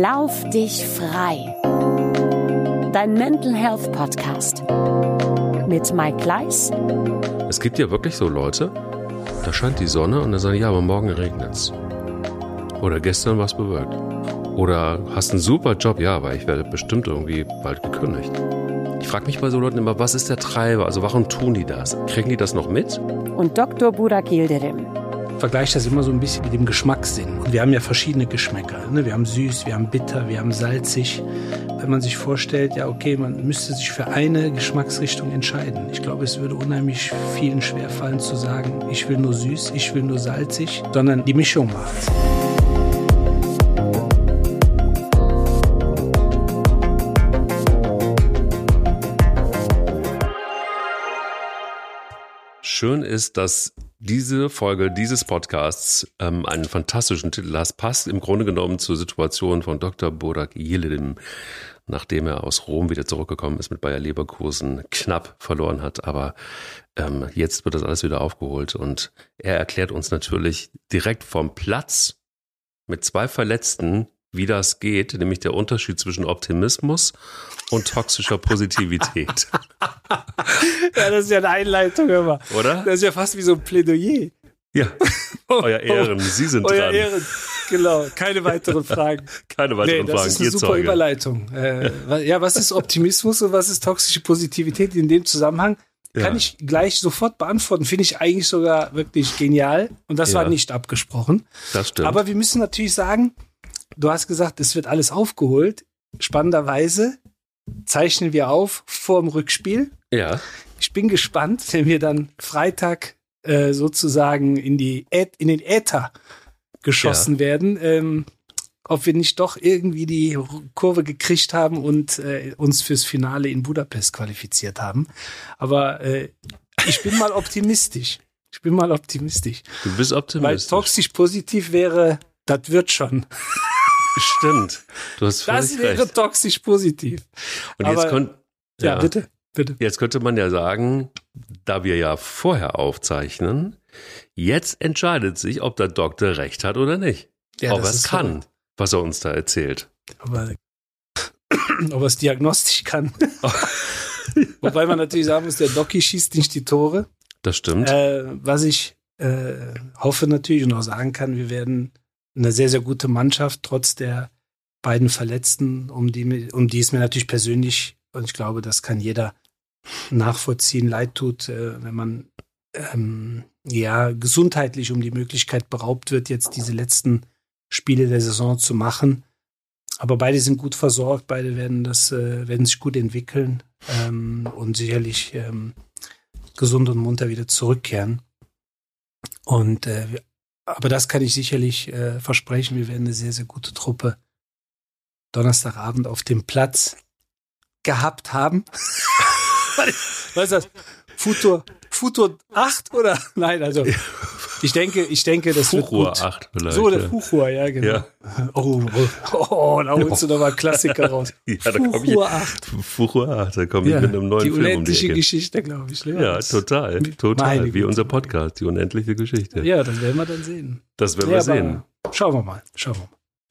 Lauf dich frei. Dein Mental Health Podcast mit Mike Gleis. Es gibt ja wirklich so Leute, da scheint die Sonne und dann sagen, ja, aber morgen regnet's. Oder gestern war es bewölkt. Oder hast einen super Job, ja, aber ich werde bestimmt irgendwie bald gekündigt. Ich frage mich bei so Leuten immer, was ist der Treiber? Also warum tun die das? Kriegen die das noch mit? Und Dr. Burak Yildirim. Vergleiche das immer so ein bisschen mit dem Geschmackssinn. Und wir haben ja verschiedene Geschmäcker. Ne? Wir haben süß, wir haben bitter, wir haben salzig. Wenn man sich vorstellt, ja, okay, man müsste sich für eine Geschmacksrichtung entscheiden. Ich glaube, es würde unheimlich vielen schwerfallen zu sagen, ich will nur süß, ich will nur salzig, sondern die Mischung macht's. Schön ist, dass diese Folge dieses Podcasts ähm, einen fantastischen Titel hat. Passt im Grunde genommen zur Situation von Dr. Burak Yildirim, nachdem er aus Rom wieder zurückgekommen ist mit Bayer Leverkusen, knapp verloren hat. Aber ähm, jetzt wird das alles wieder aufgeholt und er erklärt uns natürlich direkt vom Platz mit zwei Verletzten, wie das geht, nämlich der Unterschied zwischen Optimismus und toxischer Positivität. Ja, das ist ja eine Einleitung immer. Oder? Das ist ja fast wie so ein Plädoyer. Ja, euer Ehren, Sie sind Euer dran. Ehren. Genau, keine weiteren Fragen. Keine weiteren das Fragen. ist eine Ihr super Zeuge. Überleitung. Äh, ja, was ist Optimismus und was ist toxische Positivität in dem Zusammenhang? Kann Ja. ich gleich sofort beantworten. Finde ich eigentlich sogar wirklich genial. Und das Ja. war nicht abgesprochen. Das stimmt. Aber wir müssen natürlich sagen, du hast gesagt, es wird alles aufgeholt. Spannenderweise zeichnen wir auf vor dem Rückspiel. ja, Ich bin gespannt, wenn wir dann Freitag äh, sozusagen in, die Ä- in den Äther geschossen werden, ähm, ob wir nicht doch irgendwie die Kurve gekriegt haben und äh, uns fürs Finale in Budapest qualifiziert haben. Aber äh, ich bin mal optimistisch. Ich bin mal optimistisch. du bist Weil optimistisch. toxisch positiv wäre, das wird schon. Stimmt. Du hast Das wäre recht. toxisch positiv. Und jetzt, aber- könnt, Ja, bitte, bitte. jetzt könnte man ja sagen, da wir ja vorher aufzeichnen, jetzt entscheidet sich, ob der Doktor recht hat oder nicht. Ja, ob er es kann, verrückt. was er uns da erzählt. Aber ob er es diagnostisch kann. Wobei man natürlich sagen muss, der Doki schießt nicht die Tore. Das stimmt. Äh, was ich äh, hoffe natürlich und auch sagen kann, wir werden eine sehr, sehr gute Mannschaft, trotz der beiden Verletzten, um die, um die es mir natürlich persönlich, und ich glaube, das kann jeder nachvollziehen, leid tut, äh, wenn man ähm, ja gesundheitlich um die Möglichkeit beraubt wird, jetzt diese letzten Spiele der Saison zu machen. Aber beide sind gut versorgt, beide werden das, äh, werden sich gut entwickeln ähm, und sicherlich ähm, gesund und munter wieder zurückkehren. Und äh, aber das kann ich sicherlich äh, versprechen. Wir werden eine sehr, sehr gute Truppe Donnerstagabend auf dem Platz gehabt haben. Was ist das? Futur, Futur 8 oder? Nein, also ich denke, ich denke, das wird Fuchur gut. 8 vielleicht. So, der ja. Fuchur, ja, genau. Ja. Oh, oh, oh, da holst du doch mal Klassiker raus. Ja, da Fuchur 8. Fuchur 8, da komme ich mit einem neuen die Film um die unendliche Ecke. Geschichte, glaube ich. Ja, total, Meine total. Wie unser Podcast, die unendliche Geschichte. Ja, das werden wir dann sehen. Das werden wir sehen. Schauen wir mal, schauen wir mal.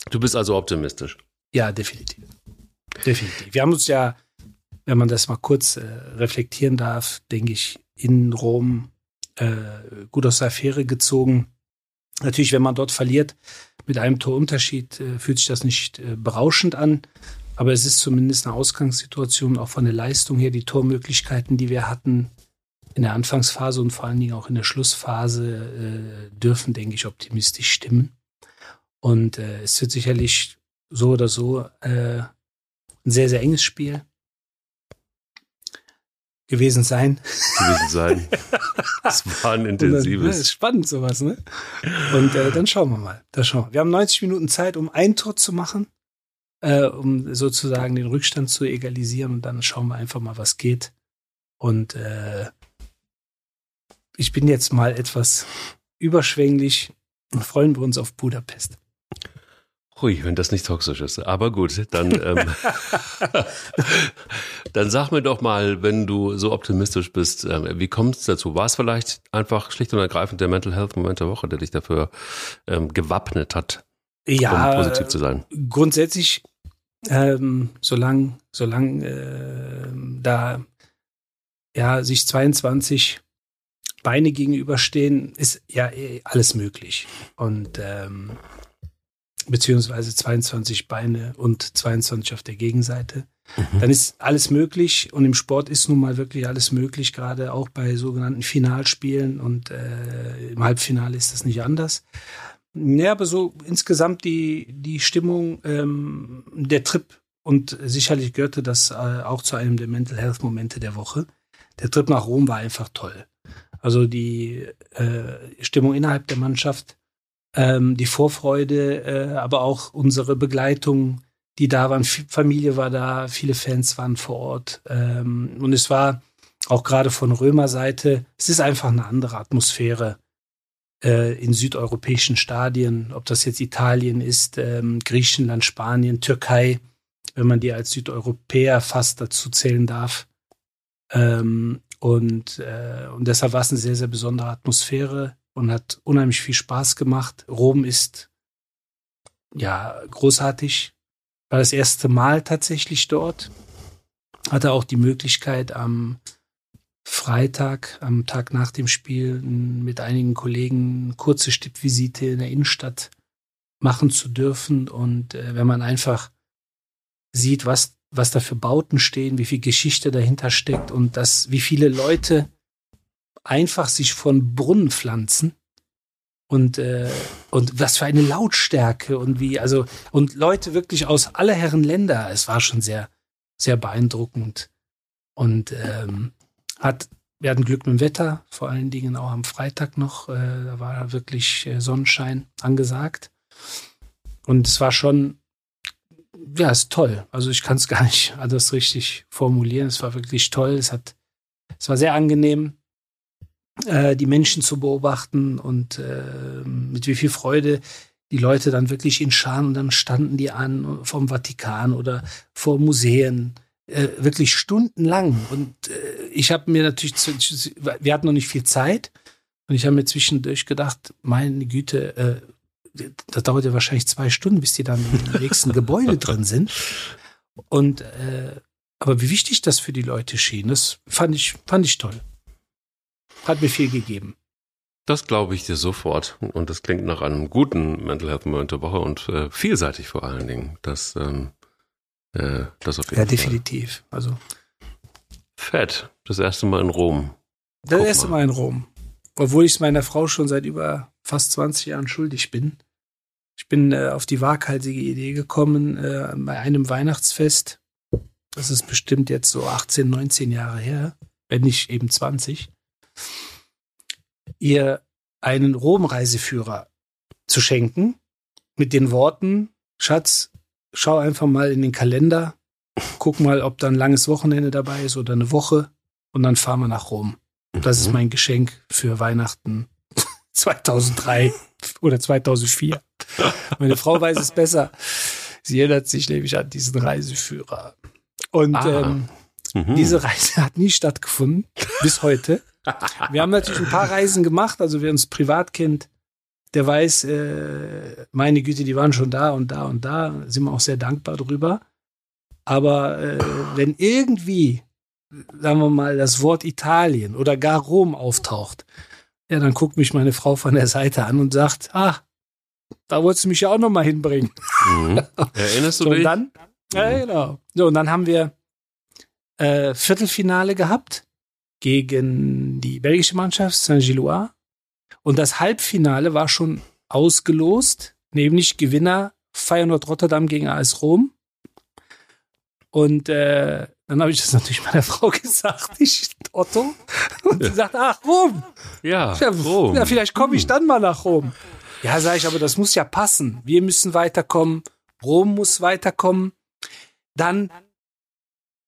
Du bist also optimistisch. Ja, definitiv. Definitiv. Wir haben uns ja, wenn man das mal kurz äh, reflektieren darf, denke ich, in Rom äh, gut aus der Affäre gezogen. Natürlich, wenn man dort verliert mit einem Torunterschied, äh, fühlt sich das nicht äh, berauschend an. Aber es ist zumindest eine Ausgangssituation, auch von der Leistung her, die Tormöglichkeiten, die wir hatten in der Anfangsphase und vor allen Dingen auch in der Schlussphase, äh, dürfen, denke ich, optimistisch stimmen. Und äh, es wird sicherlich so oder so äh, ein sehr, sehr enges Spiel gewesen sein. gewesen sein. Es war ein Und dann, ne, ist intensives. spannend sowas, ne? Und äh, dann schauen wir mal. Da schauen wir. wir haben 90 Minuten Zeit, um ein Tor zu machen, äh, um sozusagen den Rückstand zu egalisieren und dann schauen wir einfach mal, was geht. Und äh, ich bin jetzt mal etwas überschwänglich und freuen wir uns auf Budapest. Hui, wenn das nicht toxisch ist. Aber gut, dann, ähm, dann sag mir doch mal, wenn du so optimistisch bist, ähm, wie kommt es dazu? War es vielleicht einfach schlicht und ergreifend der Mental Health Moment der Woche, der dich dafür ähm, gewappnet hat, Ja, um positiv zu sein. Grundsätzlich, ähm, solange solang, äh, da ja, sich 22 Beine gegenüberstehen, ist ja eh alles möglich. Und ähm, beziehungsweise 22 Beine und 22 auf der Gegenseite. Mhm. Dann ist alles möglich und im Sport ist nun mal wirklich alles möglich, gerade auch bei sogenannten Finalspielen und äh, im Halbfinale ist das nicht anders. Ja, aber so insgesamt die, die Stimmung, ähm, der Trip und sicherlich gehörte das äh, auch zu einem der Mental Health Momente der Woche. Der Trip nach Rom war einfach toll. Also die äh, Stimmung innerhalb der Mannschaft, ähm, die Vorfreude, äh, aber auch unsere Begleitung, die da waren. Familie war da, viele Fans waren vor Ort. Ähm, und es war auch gerade von Römer Seite, es ist einfach eine andere Atmosphäre äh, in südeuropäischen Stadien, ob das jetzt Italien ist, ähm, Griechenland, Spanien, Türkei, wenn man die als Südeuropäer fast dazu zählen darf. Ähm, und, äh, und deshalb war es eine sehr, sehr besondere Atmosphäre und hat unheimlich viel Spaß gemacht. Rom ist ja großartig. War das erste Mal tatsächlich dort. Hatte auch die Möglichkeit am Freitag, am Tag nach dem Spiel, mit einigen Kollegen eine kurze Stippvisite in der Innenstadt machen zu dürfen. Und äh, wenn man einfach sieht, was, was da für Bauten stehen, wie viel Geschichte dahinter steckt und dass, wie viele Leute einfach sich von Brunnen pflanzen und äh, und was für eine Lautstärke und wie also und Leute wirklich aus aller Herren Länder. Es war schon sehr sehr beeindruckend und ähm, hat wir hatten Glück mit dem Wetter, vor allen Dingen auch am Freitag noch. Äh, da war wirklich äh, Sonnenschein angesagt und es war schon ja, ist toll. Also ich kann es gar nicht alles richtig formulieren. Es war wirklich toll. Es hat, es war sehr angenehm, äh, die Menschen zu beobachten und äh, mit wie viel Freude die Leute dann wirklich in Scharen und dann standen die an vom Vatikan oder vor Museen. Äh, wirklich stundenlang. Und äh, ich habe mir natürlich, wir hatten noch nicht viel Zeit. Und ich habe mir zwischendurch gedacht, meine Güte, äh, das dauert ja wahrscheinlich zwei Stunden, bis die dann im nächsten Gebäude drin sind. Und äh, aber wie wichtig das für die Leute schien, das fand ich, fand ich toll. Hat mir viel gegeben. Das glaube ich dir sofort. Und das klingt nach einem guten Mental Health Moment der Woche und äh, vielseitig vor allen Dingen. Das, ähm, äh, das auf jeden ja, Fall. definitiv. Also. Fett. Das erste Mal in Rom. Das Guck erste mal. mal in Rom. Obwohl ich es meiner Frau schon seit über fast 20 Jahren schuldig bin. Ich bin äh, auf die waghalsige Idee gekommen, äh, bei einem Weihnachtsfest, das ist bestimmt jetzt so 18, 19 Jahre her, wenn nicht eben 20, ihr einen Rom-Reiseführer zu schenken mit den Worten, Schatz, schau einfach mal in den Kalender, guck mal, ob da ein langes Wochenende dabei ist oder eine Woche und dann fahren wir nach Rom. Das ist mhm. mein Geschenk für Weihnachten 2003 oder 2004. Meine Frau weiß es besser. Sie erinnert sich nämlich an diesen Reiseführer. Und ah. ähm, mhm. diese Reise hat nie stattgefunden, bis heute. Wir haben natürlich ein paar Reisen gemacht, also wer uns privat kennt, der weiß, äh, meine Güte, die waren schon da und da und da, sind wir auch sehr dankbar drüber. Aber äh, wenn irgendwie, sagen wir mal, das Wort Italien oder gar Rom auftaucht, ja, dann guckt mich meine Frau von der Seite an und sagt, ah, da wolltest du mich ja auch noch mal hinbringen. Mhm. Erinnerst du so, dich? Und dann, ja, genau. So, und dann haben wir äh, Viertelfinale gehabt gegen die belgische Mannschaft Saint-Gillois. Und das Halbfinale war schon ausgelost, nämlich Gewinner Feyenoord Rotterdam gegen AS Rom. Und äh, dann habe ich das natürlich meiner Frau gesagt, ich Otto. Und sie sagt, ach, Rom. Ja, ja Rom. Ja, vielleicht komme ich dann mal nach Rom. Ja, sage ich, aber das muss ja passen. Wir müssen weiterkommen. Rom muss weiterkommen. Dann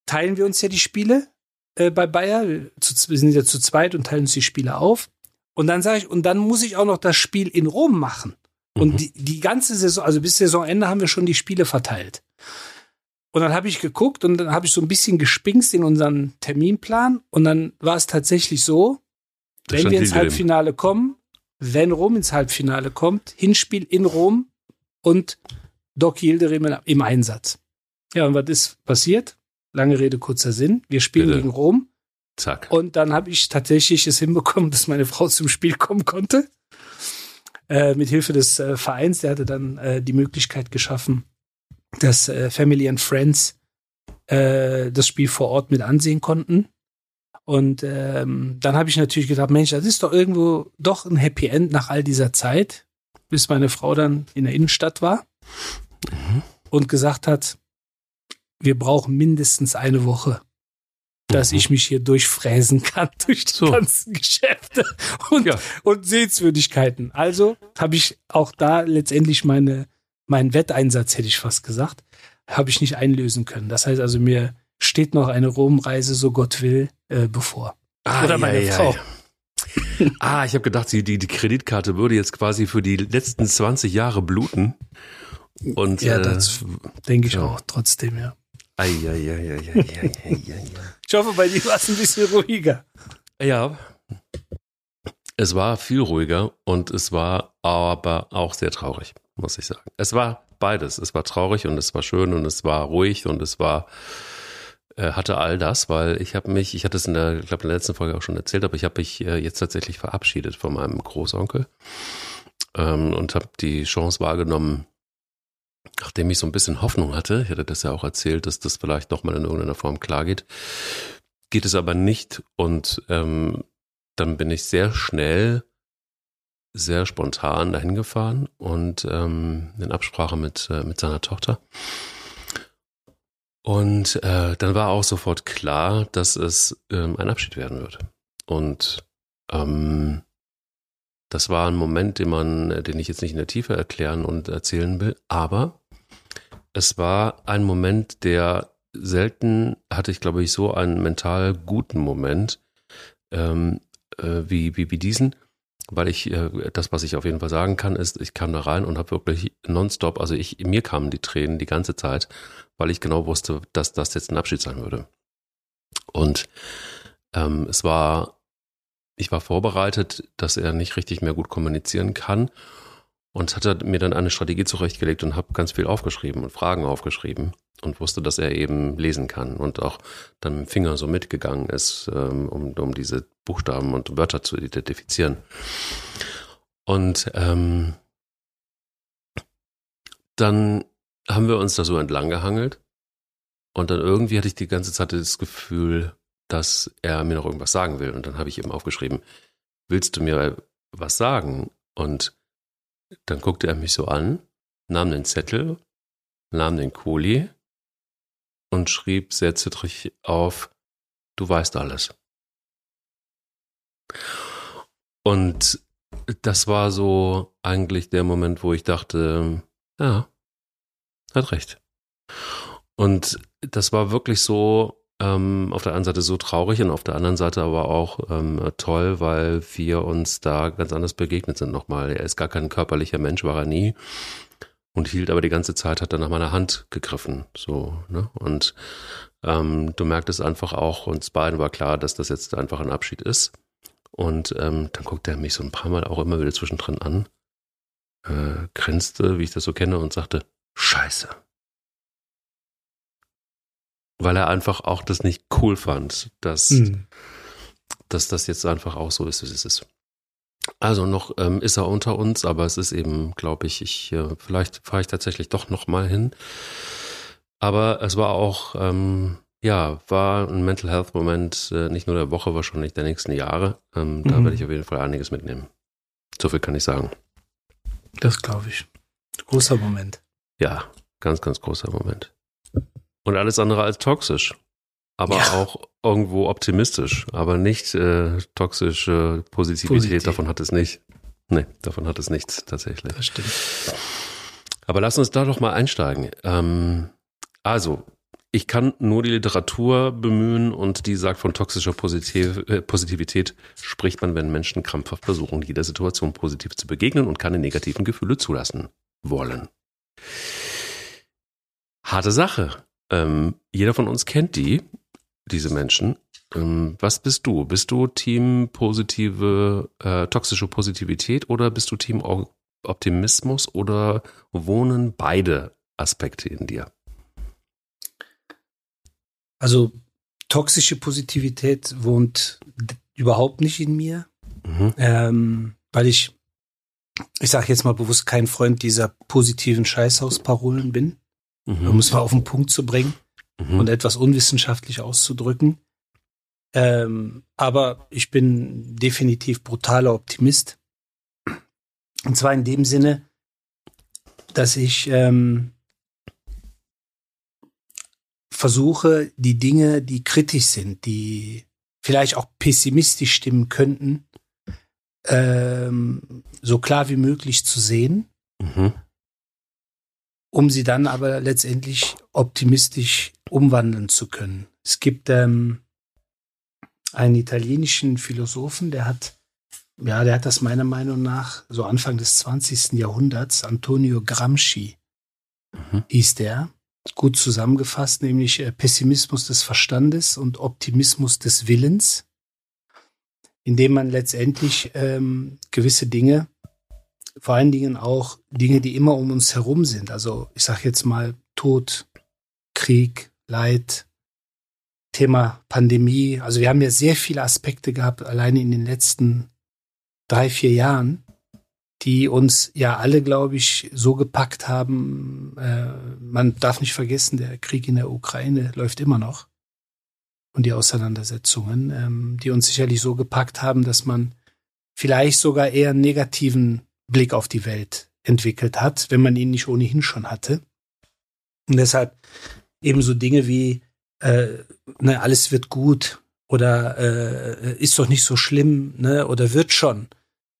teilen wir uns ja die Spiele äh, bei Bayer. Wir sind ja zu zweit und teilen uns die Spiele auf. Und dann sage ich, und dann muss ich auch noch das Spiel in Rom machen. Und mhm. die, die ganze Saison, also bis Saisonende haben wir schon die Spiele verteilt. Und dann habe ich geguckt und dann habe ich so ein bisschen gespingst in unseren Terminplan. Und dann war es tatsächlich so, wenn wir ins Halbfinale kommen, wenn Rom ins Halbfinale kommt, Hinspiel in Rom, und Doc Yildirim im Einsatz. Ja, und was ist passiert? Lange Rede, kurzer Sinn. Wir spielen Bitte. gegen Rom. Zack. Und dann habe ich tatsächlich es hinbekommen, dass meine Frau zum Spiel kommen konnte. Äh, mit Hilfe des äh, Vereins. Der hatte dann äh, die Möglichkeit geschaffen, dass äh, Family and Friends äh, das Spiel vor Ort mit ansehen konnten. Und ähm, dann habe ich natürlich gedacht, Mensch, das ist doch irgendwo doch ein Happy End nach all dieser Zeit, bis meine Frau dann in der Innenstadt war und gesagt hat, wir brauchen mindestens eine Woche, dass Mhm. ich mich hier durchfräsen kann durch die So. ganzen Geschäfte und, Ja. und Sehenswürdigkeiten. Also habe ich auch da letztendlich meine, meinen Wetteinsatz, hätte ich fast gesagt, habe ich nicht einlösen können. Das heißt also, mir steht noch eine Romreise, so Gott will, äh, bevor. Ah, Oder meine ja, Frau. Ja. Ah, ich habe gedacht, die, die, die Kreditkarte würde jetzt quasi für die letzten 20 Jahre bluten. Und Ja, äh, das denke ich ja. auch trotzdem, ja. Ei, ei, ei, ei, ei, ei, ei, Ich hoffe, bei dir war es ein bisschen ruhiger. Ja, es war viel ruhiger und es war aber auch sehr traurig, muss ich sagen. Es war beides. Es war traurig und es war schön und es war ruhig und es war äh, hatte all das, weil ich habe mich, ich hatte es in der, ich glaube in der letzten Folge auch schon erzählt, aber ich habe mich äh, jetzt tatsächlich verabschiedet von meinem Großonkel ähm, und habe die Chance wahrgenommen, nachdem ich so ein bisschen Hoffnung hatte, ich hatte das ja auch erzählt, dass das vielleicht nochmal in irgendeiner Form klar geht, geht es aber nicht und ähm, dann bin ich sehr schnell, sehr spontan dahin gefahren und ähm, in Absprache mit, äh, mit seiner Tochter. Und äh, dann war auch sofort klar, dass es ähm, ein Abschied werden wird. Und ähm, das war ein Moment, den man, äh, den ich jetzt nicht in der Tiefe erklären und erzählen will, aber es war ein Moment, der selten hatte ich, glaube ich, so einen mental guten Moment ähm, äh, wie, wie, wie diesen, weil ich, äh, das, was ich auf jeden Fall sagen kann, ist, ich kam da rein und habe wirklich nonstop, also ich, mir kamen die Tränen die ganze Zeit, weil ich genau wusste, dass das jetzt ein Abschied sein würde. Und ähm, es war, ich war vorbereitet, dass er nicht richtig mehr gut kommunizieren kann und hatte mir dann eine Strategie zurechtgelegt und habe ganz viel aufgeschrieben und Fragen aufgeschrieben und wusste, dass er eben lesen kann und auch dann mit dem Finger so mitgegangen ist, ähm, um, um diese Buchstaben und Wörter zu identifizieren. Und ähm, dann haben wir uns da so entlang gehangelt und dann irgendwie hatte ich die ganze Zeit das Gefühl, dass er mir noch irgendwas sagen will. Und dann habe ich ihm aufgeschrieben, willst du mir was sagen? Und dann guckte er mich so an, nahm den Zettel, nahm den Kuli und schrieb sehr zittrig auf, du weißt alles. Und das war so eigentlich der Moment, wo ich dachte, ja, hat recht. Und das war wirklich so, ähm, auf der einen Seite so traurig und auf der anderen Seite aber auch ähm, toll, weil wir uns da ganz anders begegnet sind nochmal. Er ist gar kein körperlicher Mensch, war er nie. Und hielt aber die ganze Zeit, hat er nach meiner Hand gegriffen. So, ne? Und ähm, du merktest einfach auch, uns beiden war klar, dass das jetzt einfach ein Abschied ist. Und ähm, dann guckte er mich so ein paar Mal auch immer wieder zwischendrin an, äh, grinste, wie ich das so kenne, und sagte, Scheiße. Weil er einfach auch das nicht cool fand, dass, Hm. dass das jetzt einfach auch so ist, wie es ist. Also noch ähm, ist er unter uns, aber es ist eben, glaube ich, ich äh, vielleicht fahre ich tatsächlich doch noch mal hin. Aber es war auch, ähm, ja, war ein Mental Health Moment, äh, nicht nur der Woche, wahrscheinlich der nächsten Jahre. Ähm, Da Mhm. werde ich auf jeden Fall einiges mitnehmen. So viel kann ich sagen. Das glaube ich. Großer Moment. Ja, ganz, ganz großer Moment. Und alles andere als toxisch. Aber Ja. auch irgendwo optimistisch. Aber nicht äh, toxische Positivität, Positiv. davon hat es nicht. Nee, davon hat es nichts tatsächlich. Das stimmt. Aber lass uns da doch mal einsteigen. Ähm, also, ich kann nur die Literatur bemühen und die sagt, von toxischer Positiv äh, Positivität spricht man, wenn Menschen krampfhaft versuchen, jeder Situation positiv zu begegnen und keine negativen Gefühle zulassen wollen. Harte Sache. Ähm, jeder von uns kennt die, diese Menschen. Ähm, was bist du? Bist du Team positive, äh, toxische Positivität oder bist du Team Optimismus oder wohnen beide Aspekte in dir? Also toxische Positivität wohnt überhaupt nicht in mir, mhm. ähm, weil ich, ich sage jetzt mal bewusst, kein Freund dieser positiven Scheißhausparolen bin, mhm. um es mal auf den Punkt zu bringen mhm. und etwas unwissenschaftlich auszudrücken. Ähm, aber ich bin definitiv brutaler Optimist. Und zwar in dem Sinne, dass ich ähm, versuche, die Dinge, die kritisch sind, die vielleicht auch pessimistisch stimmen könnten, ähm, so klar wie möglich zu sehen, mhm. Um sie dann aber letztendlich optimistisch umwandeln zu können. Es gibt ähm, einen italienischen Philosophen, der hat, ja, der hat das meiner Meinung nach so Anfang des 20. Jahrhunderts, Antonio Gramsci mhm. hieß der, gut zusammengefasst, nämlich äh, Pessimismus des Verstandes und Optimismus des Willens, indem man letztendlich ähm, gewisse Dinge, vor allen Dingen auch Dinge, die immer um uns herum sind, also ich sage jetzt mal Tod, Krieg, Leid, Thema Pandemie. Also wir haben ja sehr viele Aspekte gehabt, alleine in den letzten drei, vier Jahren, die uns ja alle, glaube ich, so gepackt haben. Äh, man darf nicht vergessen, der Krieg in der Ukraine läuft immer noch. Und die Auseinandersetzungen, ähm, die uns sicherlich so gepackt haben, dass man vielleicht sogar eher einen negativen Blick auf die Welt entwickelt hat, wenn man ihn nicht ohnehin schon hatte. Und deshalb ebenso Dinge wie äh, ne, alles wird gut oder äh, ist doch nicht so schlimm, ne, oder wird schon.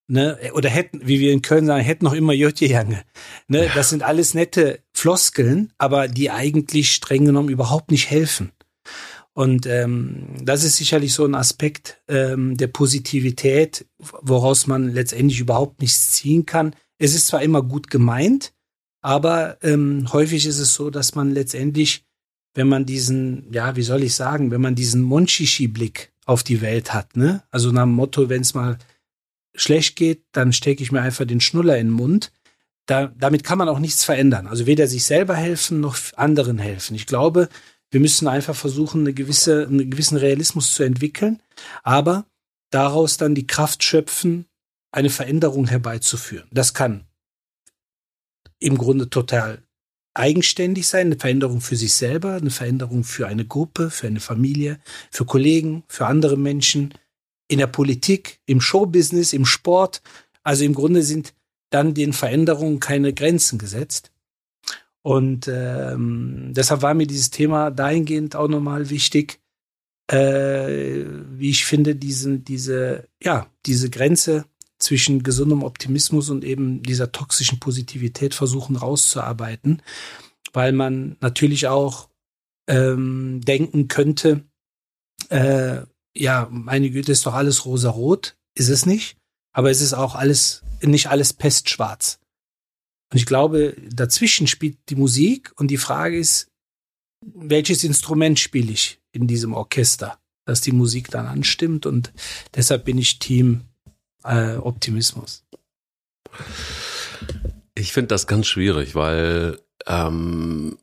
Ne, oder hätten, wie wir in Köln sagen, hätten noch immer Jötjejange. Ne, das sind alles nette Floskeln, aber die eigentlich streng genommen überhaupt nicht helfen. Und ähm, das ist sicherlich so ein Aspekt ähm, der Positivität, woraus man letztendlich überhaupt nichts ziehen kann. Es ist zwar immer gut gemeint, aber ähm, häufig ist es so, dass man letztendlich wenn man diesen, ja, wie soll ich sagen, wenn man diesen Monchichi-Blick auf die Welt hat, ne? Also nach dem Motto, wenn es mal schlecht geht, dann stecke ich mir einfach den Schnuller in den Mund. Da, damit kann man auch nichts verändern. Also weder sich selber helfen noch anderen helfen. Ich glaube, wir müssen einfach versuchen, eine gewisse, einen gewissen Realismus zu entwickeln, aber daraus dann die Kraft schöpfen, eine Veränderung herbeizuführen. Das kann im Grunde total eigenständig sein, eine Veränderung für sich selber, eine Veränderung für eine Gruppe, für eine Familie, für Kollegen, für andere Menschen, in der Politik, im Showbusiness, im Sport. Also im Grunde sind dann den Veränderungen keine Grenzen gesetzt. Und ähm, deshalb war mir dieses Thema dahingehend auch nochmal wichtig, äh, wie ich finde, diesen, diese, ja, diese Grenze zwischen gesundem Optimismus und eben dieser toxischen Positivität versuchen rauszuarbeiten, weil man natürlich auch ähm, denken könnte, äh, ja, meine Güte, ist doch alles rosa-rot, ist es nicht, aber es ist auch alles, nicht alles pestschwarz. Und ich glaube, dazwischen spielt die Musik und die Frage ist, welches Instrument spiele ich in diesem Orchester, dass die Musik dann anstimmt und deshalb bin ich Team äh, Optimismus? Ich finde das ganz schwierig, weil ähm,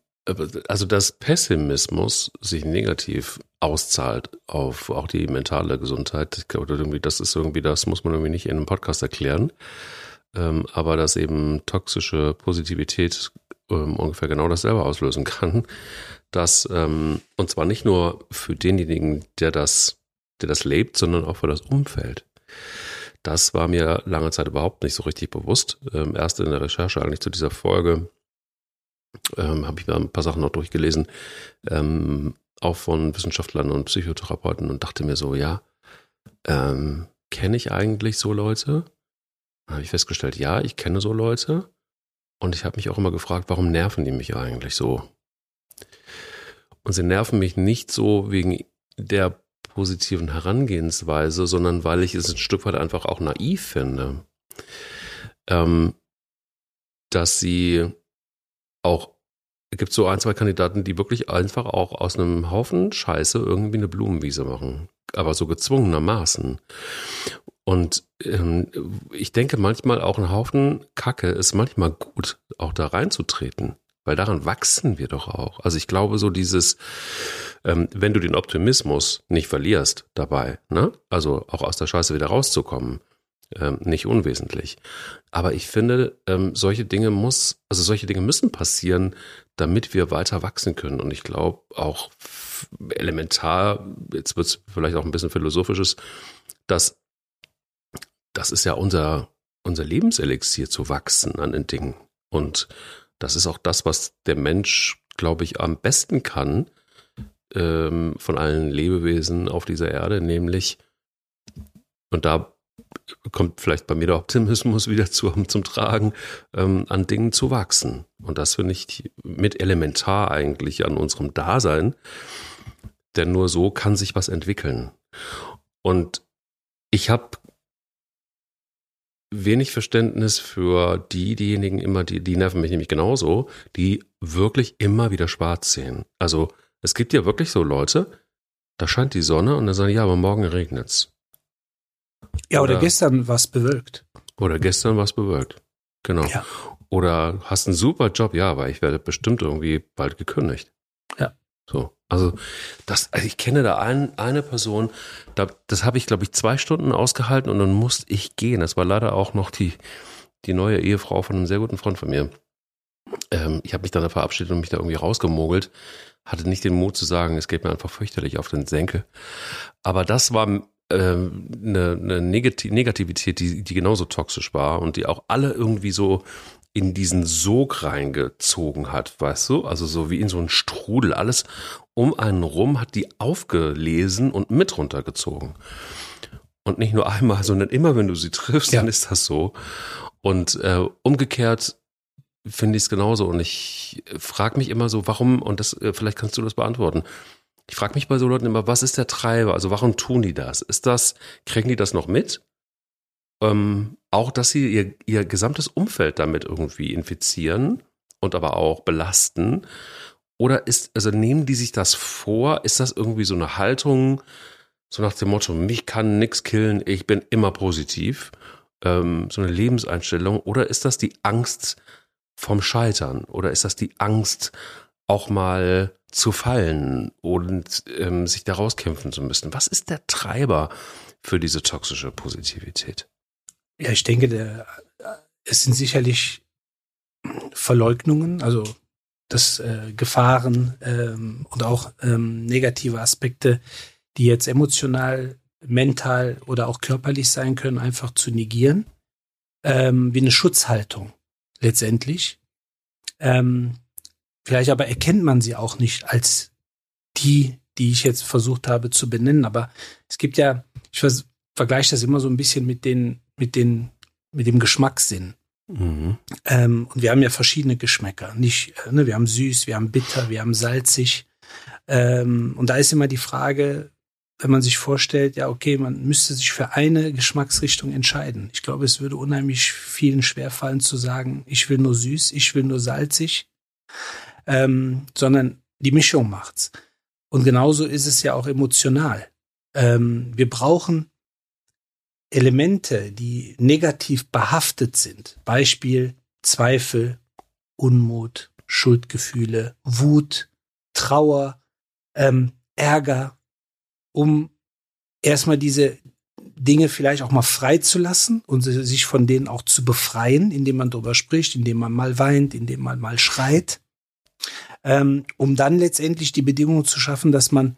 also dass Pessimismus sich negativ auszahlt auf auch die mentale Gesundheit oder irgendwie das ist irgendwie das muss man irgendwie nicht in einem Podcast erklären, ähm, aber dass eben toxische Positivität ähm, ungefähr genau dasselbe auslösen kann, dass ähm, und zwar nicht nur für denjenigen, der das der das lebt, sondern auch für das Umfeld. Das war mir lange Zeit überhaupt nicht so richtig bewusst. Ähm, erst in der Recherche eigentlich zu dieser Folge ähm, habe ich mir ein paar Sachen noch durchgelesen, ähm, auch von Wissenschaftlern und Psychotherapeuten und dachte mir so, ja, ähm, kenne ich eigentlich so Leute? Habe ich festgestellt, ja, ich kenne so Leute. Und ich habe mich auch immer gefragt, warum nerven die mich eigentlich so? Und sie nerven mich nicht so wegen der positiven Herangehensweise, sondern weil ich es ein Stück weit einfach auch naiv finde, ähm, dass sie auch es gibt so ein, zwei Kandidaten, die wirklich einfach auch aus einem Haufen Scheiße irgendwie eine Blumenwiese machen. Aber so gezwungenermaßen. Und ähm, ich denke manchmal auch ein Haufen Kacke ist manchmal gut, auch da reinzutreten. Weil daran wachsen wir doch auch. Also ich glaube, so dieses, ähm, wenn du den Optimismus nicht verlierst dabei, ne? Also auch aus der Scheiße wieder rauszukommen, ähm, nicht unwesentlich. Aber ich finde, ähm, solche Dinge muss, also solche Dinge müssen passieren, damit wir weiter wachsen können. Und ich glaube auch elementar, jetzt wird es vielleicht auch ein bisschen philosophisches, dass das ist ja unser, unser Lebenselixier zu wachsen an den Dingen. Und das ist auch das, was der Mensch, glaube ich, am besten kann ähm, von allen Lebewesen auf dieser Erde, nämlich, und da kommt vielleicht bei mir der Optimismus wieder zu, zum Tragen, ähm, an Dingen zu wachsen. Und das finde ich mit elementar eigentlich an unserem Dasein, denn nur so kann sich was entwickeln. Und ich habe wenig Verständnis für die, diejenigen immer, die, die nerven mich nämlich genauso, die wirklich immer wieder schwarz sehen. Also es gibt ja wirklich so Leute, da scheint die Sonne und dann sagen, ja, aber morgen regnet's. Ja, oder, oder gestern was bewölkt. Oder gestern was bewölkt. Genau. Ja. Oder hast einen super Job, ja, aber ich werde bestimmt irgendwie bald gekündigt. Ja. So. Also, das, also ich kenne da ein, eine Person, da, das habe ich, glaube ich, zwei Stunden ausgehalten und dann musste ich gehen. Das war leider auch noch die, die neue Ehefrau von einem sehr guten Freund von mir. Ähm, ich habe mich dann verabschiedet und mich da irgendwie rausgemogelt. Hatte nicht den Mut zu sagen, es geht mir einfach fürchterlich auf den Senkel. Aber das war ähm, eine, eine Negativität, die, die genauso toxisch war und die auch alle irgendwie so in diesen Sog reingezogen hat, weißt du? Also so wie in so einen Strudel. Alles um einen rum hat die aufgelesen und mit runtergezogen. Und nicht nur einmal, sondern immer, wenn du sie triffst, ja. dann ist das so. Und äh, umgekehrt finde ich es genauso. Und ich frage mich immer so, warum, und das, äh, vielleicht kannst du das beantworten. Ich frage mich bei so Leuten immer, was ist der Treiber? Also warum tun die das? Ist das, kriegen die das noch mit? Ähm, auch, dass sie ihr, ihr gesamtes Umfeld damit irgendwie infizieren und aber auch belasten. Oder ist, also nehmen die sich das vor? Ist das irgendwie so eine Haltung, so nach dem Motto, mich kann nix killen, ich bin immer positiv? Ähm, so eine Lebenseinstellung? Oder ist das die Angst vom Scheitern? Oder ist das die Angst, auch mal zu fallen und ähm, sich da rauskämpfen zu müssen? Was ist der Treiber für diese toxische Positivität? Ja, ich denke, der, es sind sicherlich Verleugnungen, also das äh, Gefahren ähm, und auch ähm, negative Aspekte, die jetzt emotional, mental oder auch körperlich sein können, einfach zu negieren, ähm, wie eine Schutzhaltung letztendlich. Ähm, vielleicht aber erkennt man sie auch nicht als die, die ich jetzt versucht habe zu benennen. Aber es gibt ja, ich vergleiche das immer so ein bisschen mit den mit den, mit dem Geschmackssinn. Mhm. Ähm, und wir haben ja verschiedene Geschmäcker. Nicht, äh, ne, wir haben süß, wir haben bitter, wir haben salzig. Ähm, und da ist immer die Frage, wenn man sich vorstellt, ja, okay, man müsste sich für eine Geschmacksrichtung entscheiden. Ich glaube, es würde unheimlich vielen schwerfallen zu sagen, ich will nur süß, ich will nur salzig, ähm, sondern die Mischung macht's. Und genauso ist es ja auch emotional. Ähm, wir brauchen Elemente, die negativ behaftet sind, Beispiel Zweifel, Unmut, Schuldgefühle, Wut, Trauer, ähm, Ärger, um erstmal diese Dinge vielleicht auch mal freizulassen und sich von denen auch zu befreien, indem man darüber spricht, indem man mal weint, indem man mal schreit, ähm, um dann letztendlich die Bedingungen zu schaffen, dass man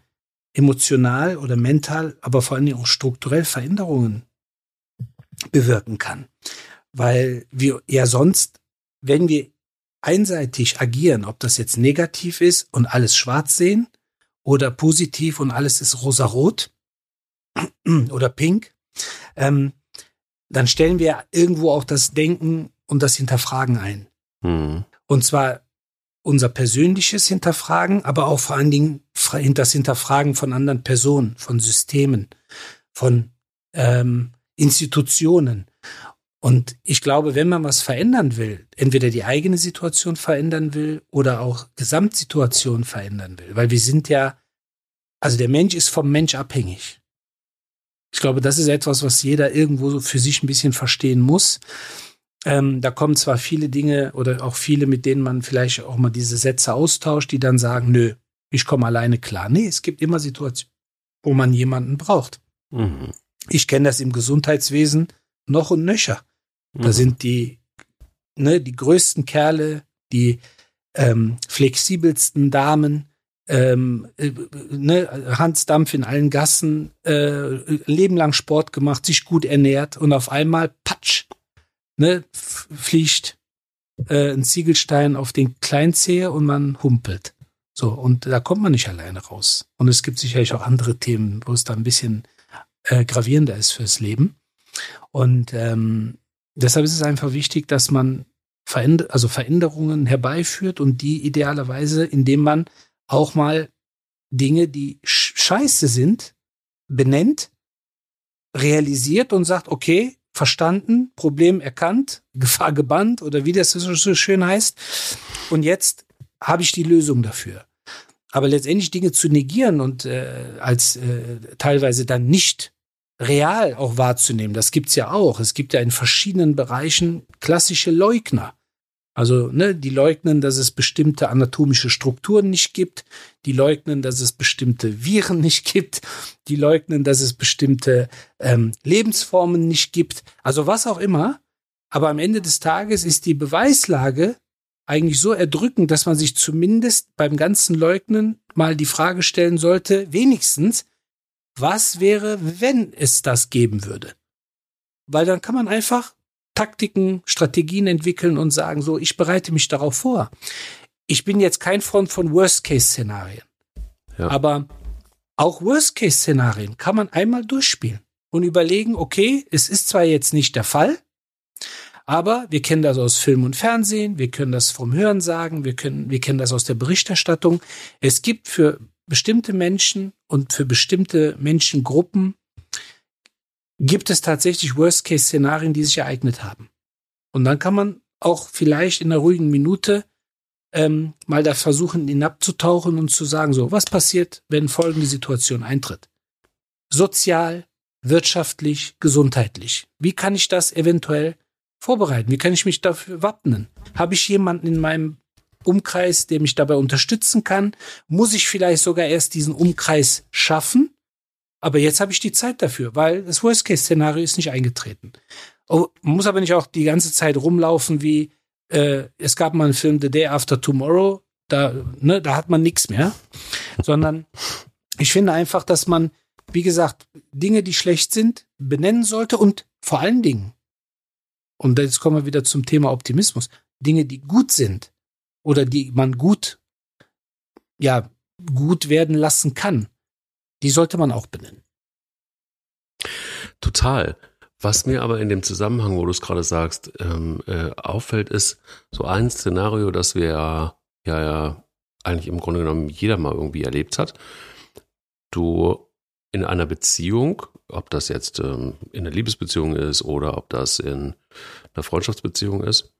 emotional oder mental, aber vor allen Dingen auch strukturell Veränderungen bewirken kann. Weil wir ja sonst, wenn wir einseitig agieren, ob das jetzt negativ ist und alles schwarz sehen oder positiv und alles ist rosarot oder pink, ähm, dann stellen wir irgendwo auch das Denken und das Hinterfragen ein. Mhm. Und zwar unser persönliches Hinterfragen, aber auch vor allen Dingen das Hinterfragen von anderen Personen, von Systemen, von ähm, Institutionen. Und ich glaube, wenn man was verändern will, entweder die eigene Situation verändern will oder auch Gesamtsituation verändern will, weil wir sind ja, also der Mensch ist vom Mensch abhängig. Ich glaube, das ist etwas, was jeder irgendwo so für sich ein bisschen verstehen muss. Ähm, da kommen zwar viele Dinge oder auch viele, mit denen man vielleicht auch mal diese Sätze austauscht, die dann sagen, nö, ich komme alleine klar. Nee, es gibt immer Situationen, wo man jemanden braucht. Mhm. Ich kenne das im Gesundheitswesen noch und nöcher. Da mhm. sind die, ne, die größten Kerle, die ähm, flexibelsten Damen, ähm, äh, ne, Hans Dampf in allen Gassen, äh, Leben lang Sport gemacht, sich gut ernährt und auf einmal, patsch, ne, fliegt äh, ein Ziegelstein auf den Kleinzehe und man humpelt. So, und da kommt man nicht alleine raus. Und es gibt sicherlich auch andere Themen, wo es da ein bisschen äh, gravierender ist fürs Leben. Und ähm, deshalb ist es einfach wichtig, dass man Veränder also Veränderungen herbeiführt und die idealerweise, indem man auch mal Dinge, die scheiße sind, benennt, realisiert und sagt, okay, verstanden, Problem erkannt, Gefahr gebannt oder wie das so schön heißt. Und jetzt habe ich die Lösung dafür. Aber letztendlich Dinge zu negieren und äh, als äh, teilweise dann nicht real auch wahrzunehmen, das gibt's ja auch. Es gibt ja in verschiedenen Bereichen klassische Leugner. Also, ne, die leugnen, dass es bestimmte anatomische Strukturen nicht gibt, die leugnen, dass es bestimmte Viren nicht gibt, die leugnen, dass es bestimmte ähm, Lebensformen nicht gibt, also was auch immer. Aber am Ende des Tages ist die Beweislage eigentlich so erdrückend, dass man sich zumindest beim ganzen Leugnen mal die Frage stellen sollte, wenigstens, was wäre, wenn es das geben würde? Weil dann kann man einfach Taktiken, Strategien entwickeln und sagen, so, ich bereite mich darauf vor. Ich bin jetzt kein Freund von Worst-Case-Szenarien. Ja. Aber auch Worst-Case-Szenarien kann man einmal durchspielen und überlegen, okay, es ist zwar jetzt nicht der Fall, aber wir kennen das aus Film und Fernsehen, wir können das vom Hören sagen, wir können, wir kennen das aus der Berichterstattung. Es gibt für bestimmte Menschen und für bestimmte Menschengruppen gibt es tatsächlich Worst-Case-Szenarien, die sich ereignet haben. Und dann kann man auch vielleicht in einer ruhigen Minute ähm, mal da versuchen, hinabzutauchen und zu sagen, so, was passiert, wenn folgende Situation eintritt? Sozial, wirtschaftlich, gesundheitlich. Wie kann ich das eventuell vorbereiten? Wie kann ich mich dafür wappnen? Habe ich jemanden in meinem Umkreis, der mich dabei unterstützen kann? Muss ich vielleicht sogar erst diesen Umkreis schaffen? Aber jetzt habe ich die Zeit dafür, weil das Worst-Case-Szenario ist nicht eingetreten. Oh, muss aber nicht auch die ganze Zeit rumlaufen wie, äh, es gab mal einen Film The Day After Tomorrow, da, ne, da hat man nichts mehr. Sondern ich finde einfach, dass man, wie gesagt, Dinge, die schlecht sind, benennen sollte und vor allen Dingen, und jetzt kommen wir wieder zum Thema Optimismus, Dinge, die gut sind oder die man gut, ja, gut werden lassen kann, die sollte man auch benennen. Total. Was mir aber in dem Zusammenhang, wo du es gerade sagst, ähm, äh, auffällt, ist so ein Szenario, das wir ja, ja, ja eigentlich im Grunde genommen jeder mal irgendwie erlebt hat. Du in einer Beziehung, ob das jetzt ähm, in einer Liebesbeziehung ist oder ob das in einer Freundschaftsbeziehung ist,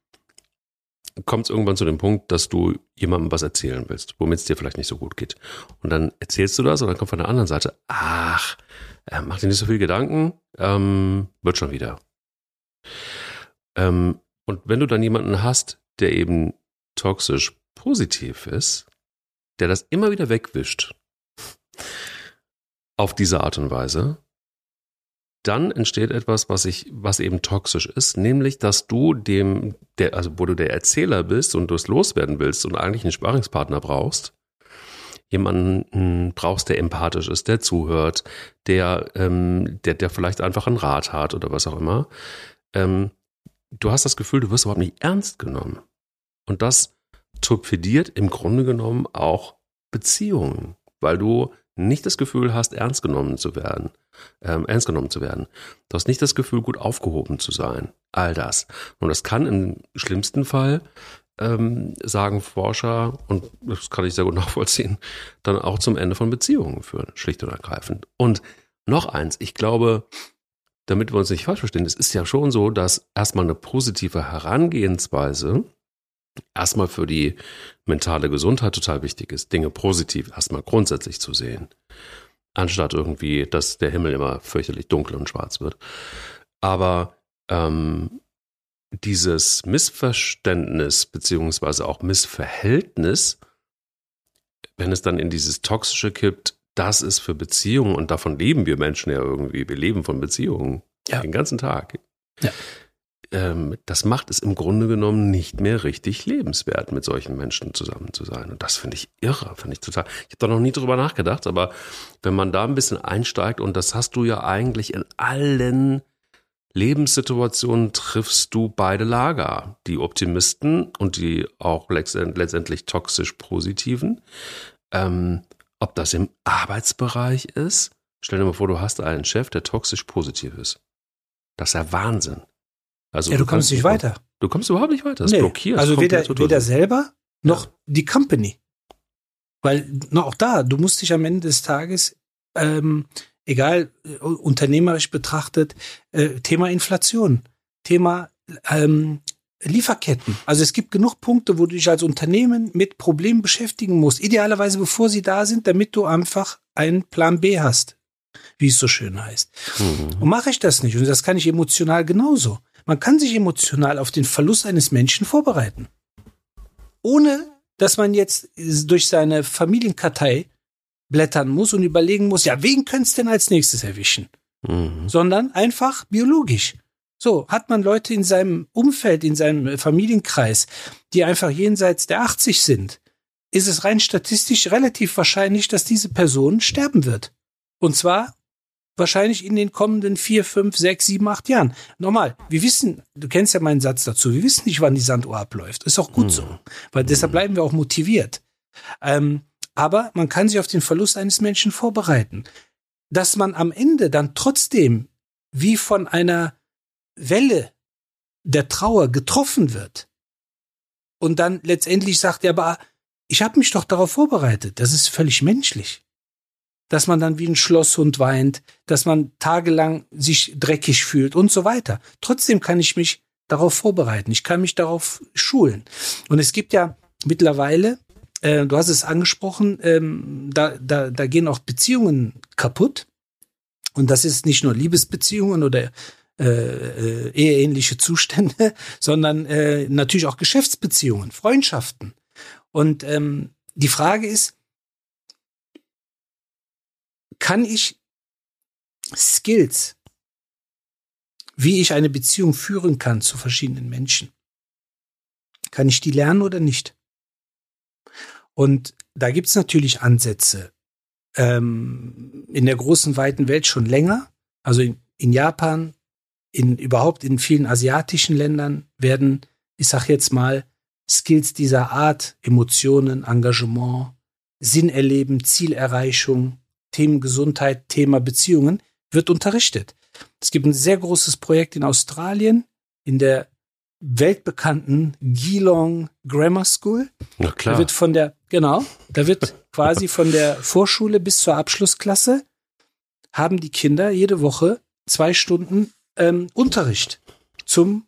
kommt es irgendwann zu dem Punkt, dass du jemandem was erzählen willst, womit es dir vielleicht nicht so gut geht. Und dann erzählst du das und dann kommt von der anderen Seite, ach, äh, mach dir nicht so viel Gedanken, ähm, wird schon wieder. Ähm, und wenn du dann jemanden hast, der eben toxisch positiv ist, der das immer wieder wegwischt, auf diese Art und Weise, dann entsteht etwas, was ich, was eben toxisch ist, nämlich, dass du dem, der, also wo du der Erzähler bist und du es loswerden willst und eigentlich einen Sparingspartner brauchst, jemanden brauchst, der empathisch ist, der zuhört, der, ähm, der, der vielleicht einfach einen Rat hat oder was auch immer. Ähm, du hast das Gefühl, du wirst überhaupt nicht ernst genommen. Und das torpediert im Grunde genommen auch Beziehungen, weil du nicht das Gefühl hast, ernst genommen zu werden, ähm, ernst genommen zu werden. Du hast nicht das Gefühl, gut aufgehoben zu sein. All das. Und das kann im schlimmsten Fall, ähm, sagen Forscher, und das kann ich sehr gut nachvollziehen, dann auch zum Ende von Beziehungen führen, schlicht und ergreifend. Und noch eins, ich glaube, damit wir uns nicht falsch verstehen, es ist ja schon so, dass erstmal eine positive Herangehensweise erstmal für die mentale Gesundheit total wichtig ist, Dinge positiv erstmal grundsätzlich zu sehen. Anstatt irgendwie, dass der Himmel immer fürchterlich dunkel und schwarz wird. Aber ähm, dieses Missverständnis beziehungsweise auch Missverhältnis, wenn es dann in dieses Toxische kippt, das ist für Beziehungen und davon leben wir Menschen ja irgendwie. Wir leben von Beziehungen ja. den ganzen Tag. Ja. Ähm, das macht es im Grunde genommen nicht mehr richtig lebenswert, mit solchen Menschen zusammen zu sein. Und das finde ich irre, finde ich total. Ich habe da noch nie drüber nachgedacht, aber wenn man da ein bisschen einsteigt, und das hast du ja eigentlich in allen Lebenssituationen triffst du beide Lager, die Optimisten und die auch letztendlich toxisch Positiven. Ähm, ob das im Arbeitsbereich ist, stell dir mal vor, du hast einen Chef, der toxisch positiv ist. Das ist ja Wahnsinn. Also ja, du, du kommst nicht weiter. Du kommst überhaupt nicht weiter. Das nee, blockiert. Also weder, weder selber noch ja. die Company. Weil noch auch da, du musst dich am Ende des Tages ähm, egal, äh, unternehmerisch betrachtet, äh, Thema Inflation, Thema ähm, Lieferketten. Also es gibt genug Punkte, wo du dich als Unternehmen mit Problemen beschäftigen musst. Idealerweise bevor sie da sind, damit du einfach einen Plan B hast, wie es so schön heißt. Mhm. Und mache ich das nicht. Und das kann ich emotional genauso. Man kann sich emotional auf den Verlust eines Menschen vorbereiten. Ohne, dass man jetzt durch seine Familienkartei blättern muss und überlegen muss, ja, wen könnte es denn als nächstes erwischen? Mhm. Sondern einfach biologisch. So, hat man Leute in seinem Umfeld, in seinem Familienkreis, die einfach jenseits der 80 sind, ist es rein statistisch relativ wahrscheinlich, dass diese Person sterben wird. Und zwar wahrscheinlich in den kommenden vier, fünf, sechs, sieben, acht Jahren. Normal, wir wissen, du kennst ja meinen Satz dazu, wir wissen nicht, wann die Sanduhr abläuft. Ist auch gut mhm. so, weil deshalb mhm. bleiben wir auch motiviert. Ähm, aber man kann sich auf den Verlust eines Menschen vorbereiten. Dass man am Ende dann trotzdem wie von einer Welle der Trauer getroffen wird und dann letztendlich sagt, ja, aber ich habe mich doch darauf vorbereitet. Das ist völlig menschlich. Dass man dann wie ein Schlosshund weint, dass man tagelang sich dreckig fühlt und so weiter. Trotzdem kann ich mich darauf vorbereiten. Ich kann mich darauf schulen. Und es gibt ja mittlerweile äh, du hast es angesprochen, ähm, da, da, da gehen auch Beziehungen kaputt. Und das ist nicht nur Liebesbeziehungen oder äh, äh, eheähnliche Zustände, sondern äh, natürlich auch Geschäftsbeziehungen, Freundschaften. Und ähm, die Frage ist, kann ich Skills, wie ich eine Beziehung führen kann zu verschiedenen Menschen, kann ich die lernen oder nicht? Und da gibt's natürlich Ansätze. Ähm, in der großen, weiten Welt schon länger. Also in, in Japan, in überhaupt in vielen asiatischen Ländern werden, ich sag jetzt mal, Skills dieser Art, Emotionen, Engagement, Sinn erleben, Zielerreichung, Themen Gesundheit, Thema Beziehungen, wird unterrichtet. Es gibt ein sehr großes Projekt in Australien, in der weltbekannten Geelong Grammar School. Na klar. Da wird von der, genau, da wird quasi von der Vorschule bis zur Abschlussklasse haben die Kinder jede Woche zwei Stunden ähm, Unterricht zum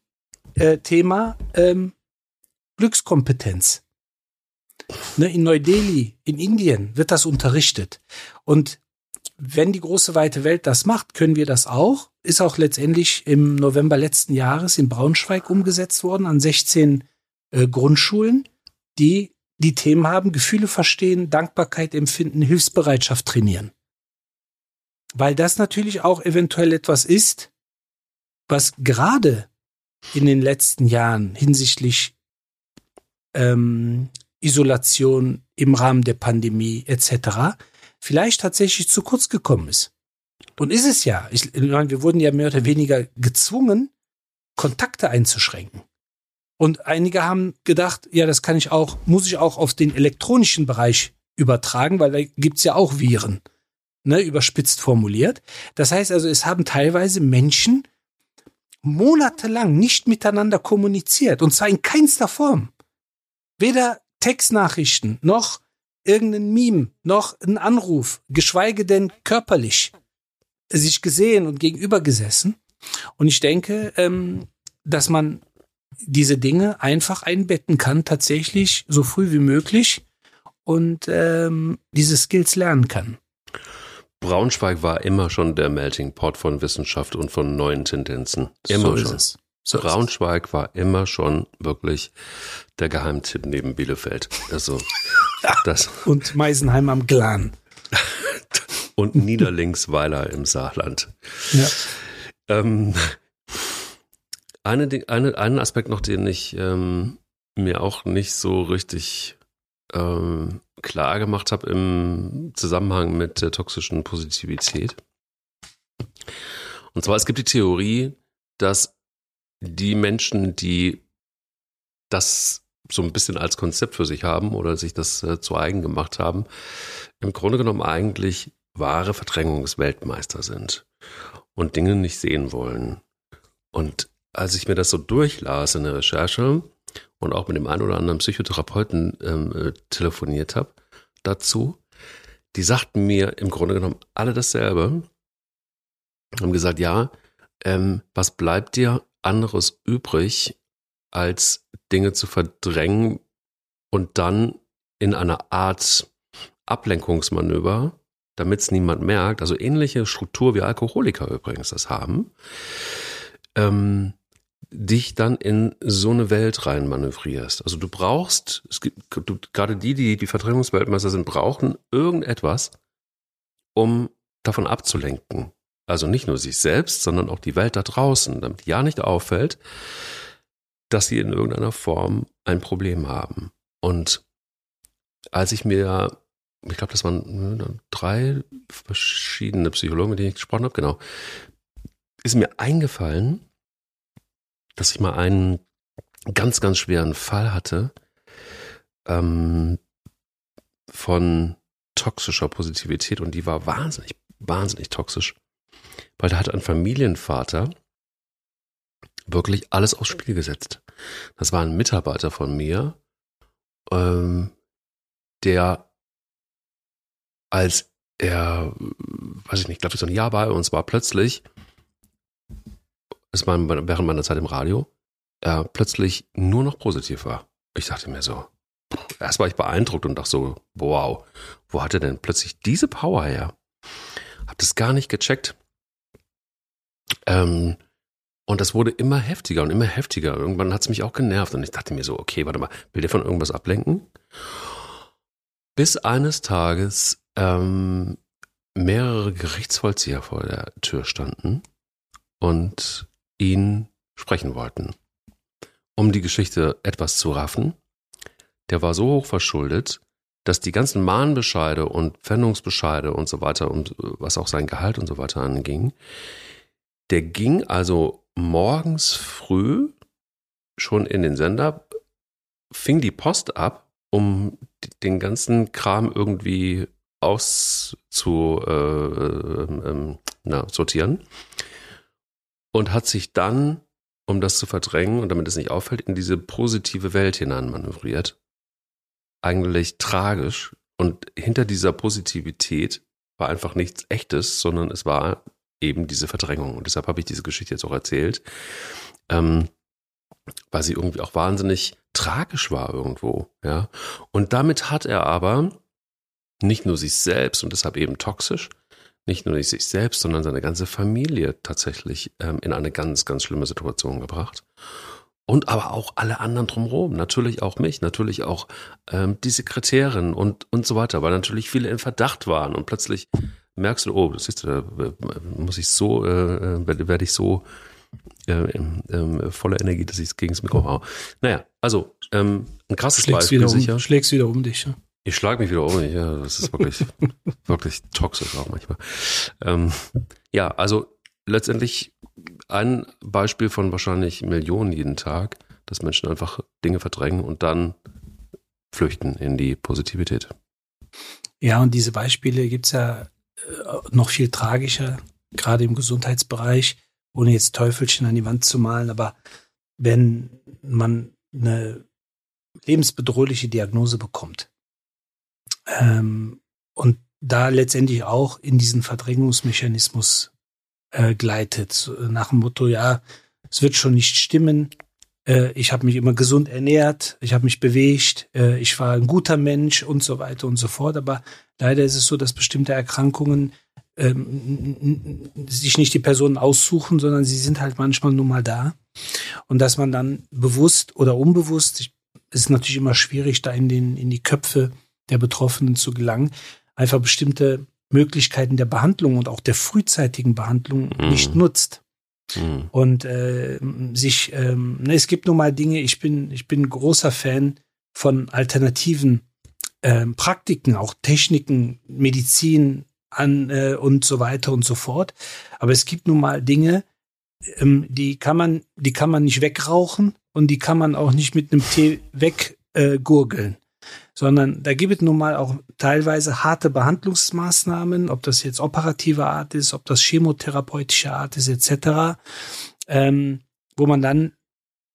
äh, Thema ähm, Glückskompetenz. Ne, in Neu-Delhi, in Indien wird das unterrichtet. Und wenn die große weite Welt das macht, können wir das auch. Ist auch letztendlich im November letzten Jahres in Braunschweig umgesetzt worden an 16 äh, Grundschulen, die die Themen haben, Gefühle verstehen, Dankbarkeit empfinden, Hilfsbereitschaft trainieren. Weil das natürlich auch eventuell etwas ist, was gerade in den letzten Jahren hinsichtlich ähm, Isolation im Rahmen der Pandemie etc vielleicht tatsächlich zu kurz gekommen ist. Und ist es ja. Ich, meine, wir wurden ja mehr oder weniger gezwungen, Kontakte einzuschränken. Und einige haben gedacht, ja, das kann ich auch, muss ich auch auf den elektronischen Bereich übertragen, weil da gibt's ja auch Viren, ne, überspitzt formuliert. Das heißt also, es haben teilweise Menschen monatelang nicht miteinander kommuniziert, und zwar in keinster Form. Weder Textnachrichten noch irgendein Meme, noch ein Anruf, geschweige denn körperlich sich gesehen und gegenüber gesessen. Und ich denke, ähm, dass man diese Dinge einfach einbetten kann, tatsächlich so früh wie möglich und ähm, diese Skills lernen kann. Braunschweig war immer schon der Melting Pot von Wissenschaft und von neuen Tendenzen. Immer so schon. So Braunschweig war immer schon wirklich der Geheimtipp neben Bielefeld. Also das und Meisenheim am Glan. und Niederlingsweiler im Saarland. Ja. Ähm, eine, eine, einen Aspekt noch, den ich ähm, mir auch nicht so richtig ähm, klar gemacht habe im Zusammenhang mit der toxischen Positivität. Und zwar, es gibt die Theorie, dass die Menschen, die das so ein bisschen als Konzept für sich haben oder sich das äh, zu eigen gemacht haben, im Grunde genommen eigentlich wahre Verdrängungsweltmeister sind und Dinge nicht sehen wollen. Und als ich mir das so durchlas in der Recherche und auch mit dem einen oder anderen Psychotherapeuten ähm, äh, telefoniert habe dazu, die sagten mir im Grunde genommen alle dasselbe. Haben gesagt, ja, ähm, was bleibt dir anderes übrig, als Dinge zu verdrängen und dann in einer Art Ablenkungsmanöver, damit es niemand merkt, also ähnliche Struktur wie Alkoholiker übrigens das haben, ähm, dich dann in so eine Welt rein manövrierst. Also du brauchst, es gibt du, gerade die, die die Verdrängungsweltmeister sind, brauchen irgendetwas, um davon abzulenken. Also nicht nur sich selbst, sondern auch die Welt da draußen, damit ja nicht auffällt, dass sie in irgendeiner Form ein Problem haben. Und als ich mir, ich glaube, das waren äh, drei verschiedene Psychologen, mit denen ich gesprochen habe, genau, ist mir eingefallen, dass ich mal einen ganz, ganz schweren Fall hatte ähm, von toxischer Positivität und die war wahnsinnig, wahnsinnig toxisch, weil da hat ein Familienvater wirklich alles aufs Spiel gesetzt. Das war ein Mitarbeiter von mir, ähm, der als er, weiß ich nicht, glaube ich, so ein Jahr bei uns war, plötzlich, es war während meiner Zeit im Radio, er plötzlich nur noch positiv war. Ich dachte mir so, erst war ich beeindruckt und dachte so, wow, wo hat er denn plötzlich diese Power her? Hab das gar nicht gecheckt. Ähm, und das wurde immer heftiger und immer heftiger. Irgendwann hat es mich auch genervt und ich dachte mir so, okay, warte mal, will der von irgendwas ablenken? Bis eines Tages ähm, mehrere Gerichtsvollzieher vor der Tür standen und ihn sprechen wollten. Um die Geschichte etwas zu raffen, der war so hoch verschuldet, dass die ganzen Mahnbescheide und Pfändungsbescheide und so weiter und was auch sein Gehalt und so weiter anging, der ging also morgens früh schon in den Sender, fing die Post ab, um den ganzen Kram irgendwie auszu äh, na, sortieren und hat sich dann, um das zu verdrängen und damit es nicht auffällt, in diese positive Welt hinein manövriert. Eigentlich tragisch. Und hinter dieser Positivität war einfach nichts Echtes, sondern es war eben diese Verdrängung. Und deshalb habe ich diese Geschichte jetzt auch erzählt, ähm, weil sie irgendwie auch wahnsinnig tragisch war irgendwo. Ja. Und damit hat er aber nicht nur sich selbst und deshalb eben toxisch, nicht nur sich selbst, sondern seine ganze Familie tatsächlich ähm, in eine ganz, ganz schlimme Situation gebracht. Und aber auch alle anderen drumherum, natürlich auch mich, natürlich auch ähm, die Sekretärin und, und so weiter, weil natürlich viele in Verdacht waren und plötzlich merkst du, oh, das ist, da muss ich so, äh, werde, werde ich so äh, äh, voller Energie, dass ich gegen das Mikro hau. Naja, also ähm, ein krasses schlägst Beispiel wieder sicher. um, schlägst wieder um dich. Ja? Ich schlage mich wieder um. Ja, das ist wirklich, wirklich toxisch auch manchmal. Ähm, ja, also letztendlich ein Beispiel von wahrscheinlich Millionen jeden Tag, dass Menschen einfach Dinge verdrängen und dann flüchten in die Positivität. Ja, und diese Beispiele gibt's ja äh, noch viel tragischer, gerade im Gesundheitsbereich, ohne jetzt Teufelchen an die Wand zu malen, aber wenn man eine lebensbedrohliche Diagnose bekommt ähm, und da letztendlich auch in diesen Verdrängungsmechanismus äh, gleitet, nach dem Motto, ja, es wird schon nicht stimmen, äh, ich habe mich immer gesund ernährt, ich habe mich bewegt, äh, ich war ein guter Mensch und so weiter und so fort, aber leider ist es so, dass bestimmte Erkrankungen ähm, sich nicht die Personen aussuchen, sondern sie sind halt manchmal nur mal da. Und dass man dann bewusst oder unbewusst, ich, ist natürlich immer schwierig, da in, den, in die Köpfe der Betroffenen zu gelangen, einfach bestimmte Möglichkeiten der Behandlung und auch der frühzeitigen Behandlung mhm. nicht nutzt. Mhm. Und äh, sich, ähm, ne, es gibt nun mal Dinge, ich bin, ich bin großer Fan von alternativen ähm, Praktiken, auch Techniken, Medizin an äh, und so weiter und so fort. Aber es gibt nun mal Dinge, ähm, die kann man, die kann man nicht wegrauchen und die kann man auch nicht mit einem Tee weggurgeln. Äh, sondern da gibt es nun mal auch teilweise harte Behandlungsmaßnahmen, ob das jetzt operative Art ist, ob das chemotherapeutische Art ist, etc., ähm, wo man dann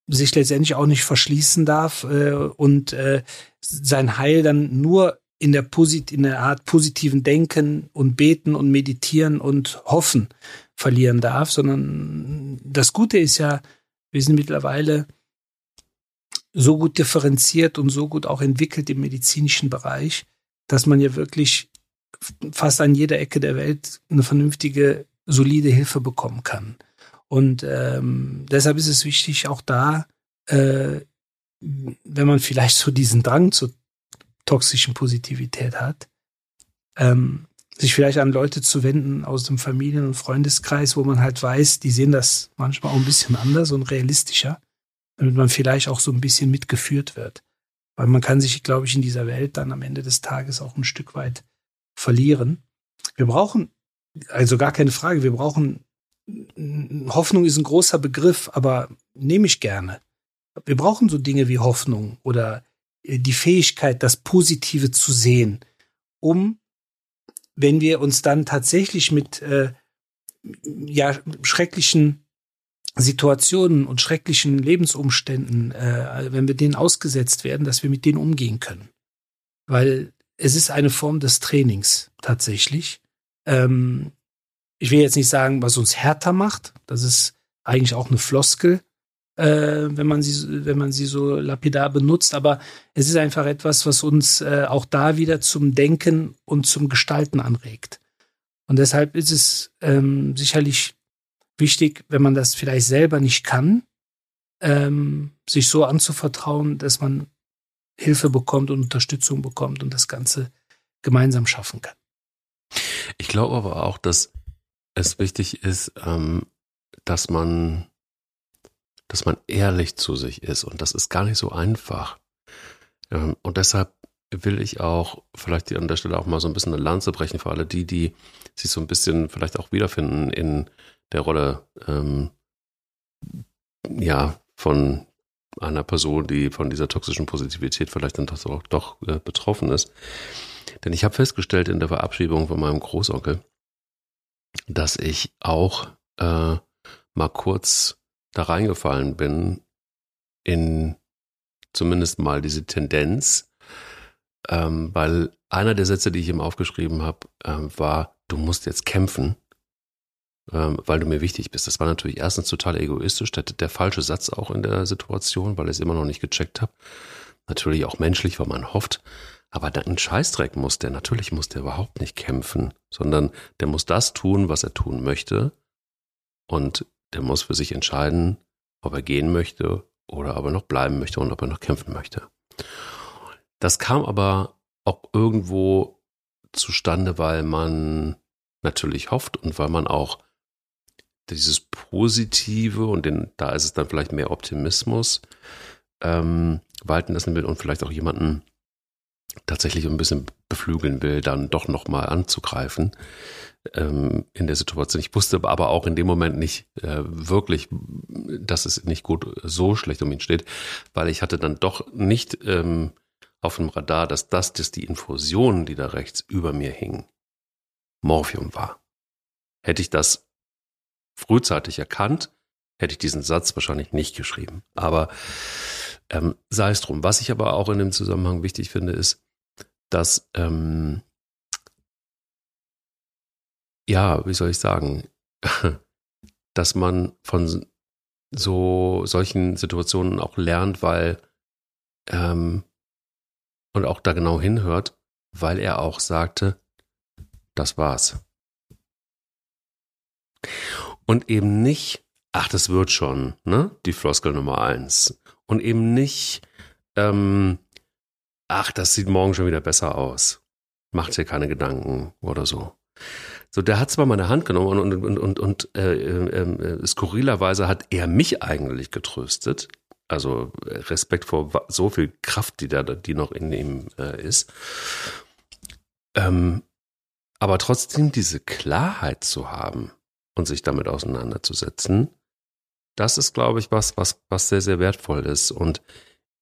sich letztendlich auch nicht verschließen darf äh, und äh, sein Heil dann nur in der, Posit in der Art positiven Denken und Beten und Meditieren und Hoffen verlieren darf, sondern das Gute ist ja, wir sind mittlerweile so gut differenziert und so gut auch entwickelt im medizinischen Bereich, dass man ja wirklich fast an jeder Ecke der Welt eine vernünftige, solide Hilfe bekommen kann. Und ähm, deshalb ist es wichtig, auch da, äh, wenn man vielleicht so diesen Drang zur toxischen Positivität hat, ähm, sich vielleicht an Leute zu wenden aus dem Familien- und Freundeskreis, wo man halt weiß, die sehen das manchmal auch ein bisschen anders und realistischer damit man vielleicht auch so ein bisschen mitgeführt wird. Weil man kann sich, glaube ich, in dieser Welt dann am Ende des Tages auch ein Stück weit verlieren. Wir brauchen, also gar keine Frage, wir brauchen, Hoffnung ist ein großer Begriff, aber nehme ich gerne. Wir brauchen so Dinge wie Hoffnung oder äh, die Fähigkeit, das Positive zu sehen, um, wenn wir uns dann tatsächlich mit äh, ja, schrecklichen Situationen und schrecklichen Lebensumständen, äh, wenn wir denen ausgesetzt werden, dass wir mit denen umgehen können. Weil es ist eine Form des Trainings tatsächlich. Ähm, ich will jetzt nicht sagen, was uns härter macht. Das ist eigentlich auch eine Floskel, äh, wenn man sie, wenn man sie so lapidar benutzt. Aber es ist einfach etwas, was uns äh, auch da wieder zum Denken und zum Gestalten anregt. Und deshalb ist es ähm, sicherlich wichtig, wenn man das vielleicht selber nicht kann, ähm, sich so anzuvertrauen, dass man Hilfe bekommt und Unterstützung bekommt und das Ganze gemeinsam schaffen kann. Ich glaube aber auch, dass es wichtig ist, ähm, dass man, dass man ehrlich zu sich ist und das ist gar nicht so einfach. Ähm, und deshalb will ich auch vielleicht an der Stelle auch mal so ein bisschen eine Lanze brechen für alle die, die sich so ein bisschen vielleicht auch wiederfinden in der Rolle ähm, ja von einer Person, die von dieser toxischen Positivität vielleicht dann doch, doch äh, betroffen ist. Denn ich habe festgestellt in der Verabschiedung von meinem Großonkel, dass ich auch äh, mal kurz da reingefallen bin in zumindest mal diese Tendenz, ähm, weil einer der Sätze, die ich ihm aufgeschrieben habe, ähm, war, du musst jetzt kämpfen weil du mir wichtig bist. Das war natürlich erstens total egoistisch, der, der falsche Satz auch in der Situation, weil ich es immer noch nicht gecheckt habe. Natürlich auch menschlich, weil man hofft. Aber ein Scheißdreck muss der, natürlich muss der überhaupt nicht kämpfen, sondern der muss das tun, was er tun möchte. Und der muss für sich entscheiden, ob er gehen möchte oder ob er noch bleiben möchte und ob er noch kämpfen möchte. Das kam aber auch irgendwo zustande, weil man natürlich hofft und weil man auch dieses Positive und den, da ist es dann vielleicht mehr Optimismus, ähm, walten lassen will und vielleicht auch jemanden tatsächlich ein bisschen beflügeln will, dann doch nochmal anzugreifen ähm, in der Situation. Ich wusste aber auch in dem Moment nicht äh, wirklich, dass es nicht gut so schlecht um ihn steht, weil ich hatte dann doch nicht ähm, auf dem Radar, dass das, dass die Infusion, die da rechts über mir hing, Morphium war. Hätte ich das frühzeitig erkannt, hätte ich diesen Satz wahrscheinlich nicht geschrieben. Aber ähm, sei es drum. Was ich aber auch in dem Zusammenhang wichtig finde, ist, dass, ähm, ja, wie soll ich sagen, dass man von so solchen Situationen auch lernt, weil ähm, und auch da genau hinhört, weil er auch sagte, das war's. Und eben nicht, ach, das wird schon, ne? Die Floskel Nummer eins. Und eben nicht, ähm, ach, das sieht morgen schon wieder besser aus. Macht dir keine Gedanken oder so. So, der hat zwar meine Hand genommen und, und, und, und äh, äh, äh, skurrilerweise hat er mich eigentlich getröstet. Also Respekt vor so viel Kraft, die da, die noch in ihm äh, ist. Ähm, aber trotzdem diese Klarheit zu haben und sich damit auseinanderzusetzen, das ist, glaube ich, was, was, was sehr, sehr wertvoll ist. Und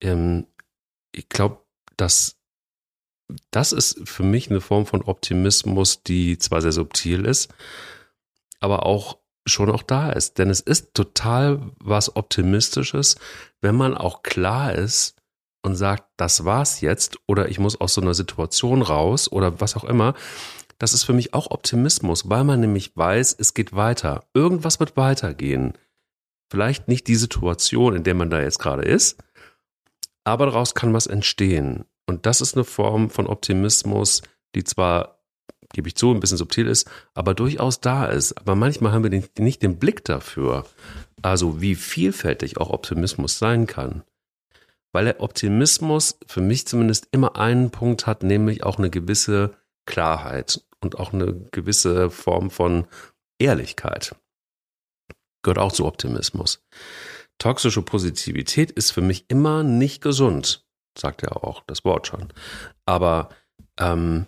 ähm, ich glaube, dass das ist für mich eine Form von Optimismus, die zwar sehr subtil ist, aber auch schon auch da ist. Denn es ist total was Optimistisches, wenn man auch klar ist und sagt, das war's jetzt oder ich muss aus so einer Situation raus oder was auch immer. Das ist für mich auch Optimismus, weil man nämlich weiß, es geht weiter. Irgendwas wird weitergehen. Vielleicht nicht die Situation, in der man da jetzt gerade ist, aber daraus kann was entstehen. Und das ist eine Form von Optimismus, die zwar, gebe ich zu, ein bisschen subtil ist, aber durchaus da ist. Aber manchmal haben wir nicht den Blick dafür, also wie vielfältig auch Optimismus sein kann. Weil der Optimismus für mich zumindest immer einen Punkt hat, nämlich auch eine gewisse Klarheit und auch eine gewisse Form von Ehrlichkeit. Gehört auch zu Optimismus. Toxische Positivität ist für mich immer nicht gesund sagt ja auch das Wort schon. Aber ähm,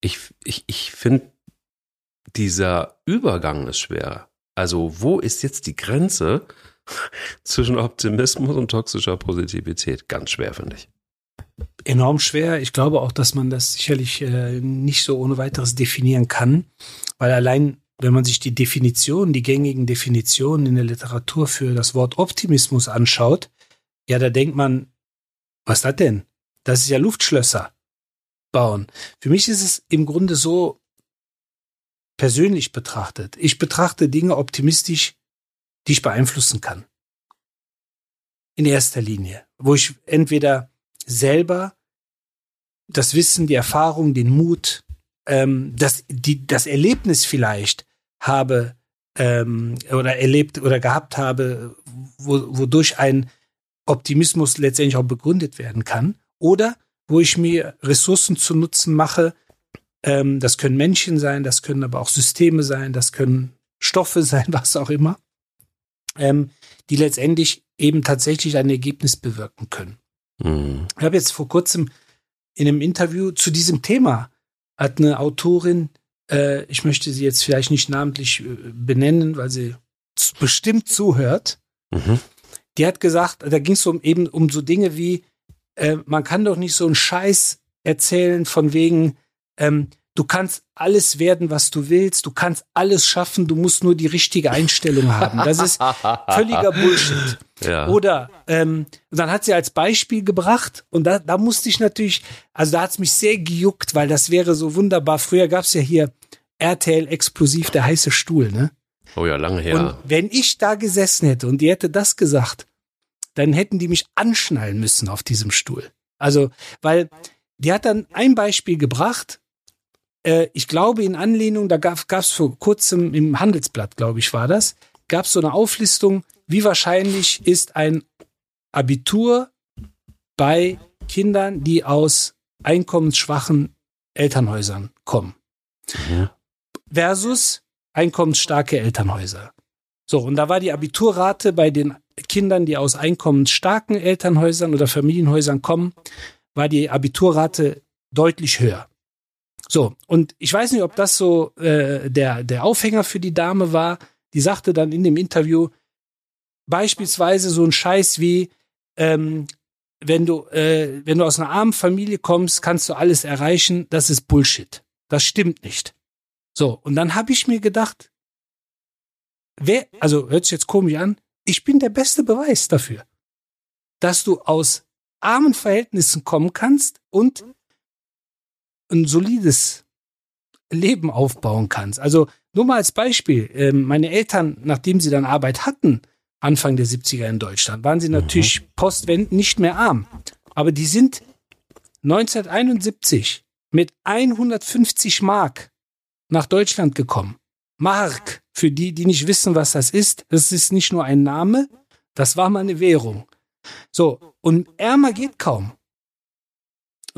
ich, ich, ich finde, dieser Übergang ist schwer. Also, wo ist jetzt die Grenze zwischen Optimismus und toxischer Positivität? Ganz schwer, finde ich. Enorm schwer. Ich glaube auch, dass man das sicherlich äh, nicht so ohne weiteres definieren kann, weil allein, wenn man sich die Definitionen, die gängigen Definitionen in der Literatur für das Wort Optimismus anschaut, ja, da denkt man, was das denn? Das ist ja Luftschlösser bauen. Für mich ist es im Grunde so persönlich betrachtet. Ich betrachte Dinge optimistisch, die ich beeinflussen kann. In erster Linie, wo ich entweder selber das Wissen, die Erfahrung, den Mut, ähm, das, die, das Erlebnis vielleicht habe ähm, oder erlebt oder gehabt habe, wo, wodurch ein Optimismus letztendlich auch begründet werden kann. Oder wo ich mir Ressourcen zu Nutzen mache. Ähm, das können Menschen sein, das können aber auch Systeme sein, das können Stoffe sein, was auch immer, ähm, die letztendlich eben tatsächlich ein Ergebnis bewirken können. Mhm. Ich habe jetzt vor kurzem in einem Interview zu diesem Thema hat eine Autorin, äh, ich möchte sie jetzt vielleicht nicht namentlich äh, benennen, weil sie bestimmt zuhört, mhm die hat gesagt, da ging es um eben um so Dinge wie, äh, man kann doch nicht so einen Scheiß erzählen von wegen, ähm, du kannst alles werden, was du willst, du kannst alles schaffen, du musst nur die richtige Einstellung haben. Das ist völliger Bullshit. Ja. Oder ähm, dann hat sie als Beispiel gebracht und da, da musste ich natürlich, also da hat's mich sehr gejuckt, weil das wäre so wunderbar. Früher gab's ja hier RTL explosiv der heiße Stuhl, ne? Oh ja, lange her. Und wenn ich da gesessen hätte und die hätte das gesagt, dann hätten die mich anschnallen müssen auf diesem Stuhl. Also, weil die hat dann ein Beispiel gebracht. Äh, ich glaube in Anlehnung, da gab es vor kurzem im Handelsblatt, glaube ich, war das, gab es so eine Auflistung, wie wahrscheinlich ist ein Abitur bei Kindern, die aus einkommensschwachen Elternhäusern kommen. Mhm. Versus einkommensstarke Elternhäuser. So, und da war die Abiturrate bei den Kindern, die aus einkommensstarken Elternhäusern oder Familienhäusern kommen, war die Abiturrate deutlich höher. So, und ich weiß nicht, ob das so äh, der, der Aufhänger für die Dame war. Die sagte dann in dem Interview beispielsweise so ein Scheiß wie, ähm, wenn du, äh, wenn du aus einer armen Familie kommst, kannst du alles erreichen. Das ist Bullshit. Das stimmt nicht. So, und dann habe ich mir gedacht, wer, also hört sich jetzt komisch an, ich bin der beste Beweis dafür, dass du aus armen Verhältnissen kommen kannst und ein solides Leben aufbauen kannst. Also nur mal als Beispiel, ähm, meine Eltern, nachdem sie dann Arbeit hatten, Anfang der 70er in Deutschland, waren sie natürlich mhm. postwendend nicht mehr arm. Aber die sind 1971 mit 150 Mark nach Deutschland gekommen. Mark, für die, die nicht wissen, was das ist, das ist nicht nur ein Name, das war mal eine Währung. So, und ärmer geht kaum.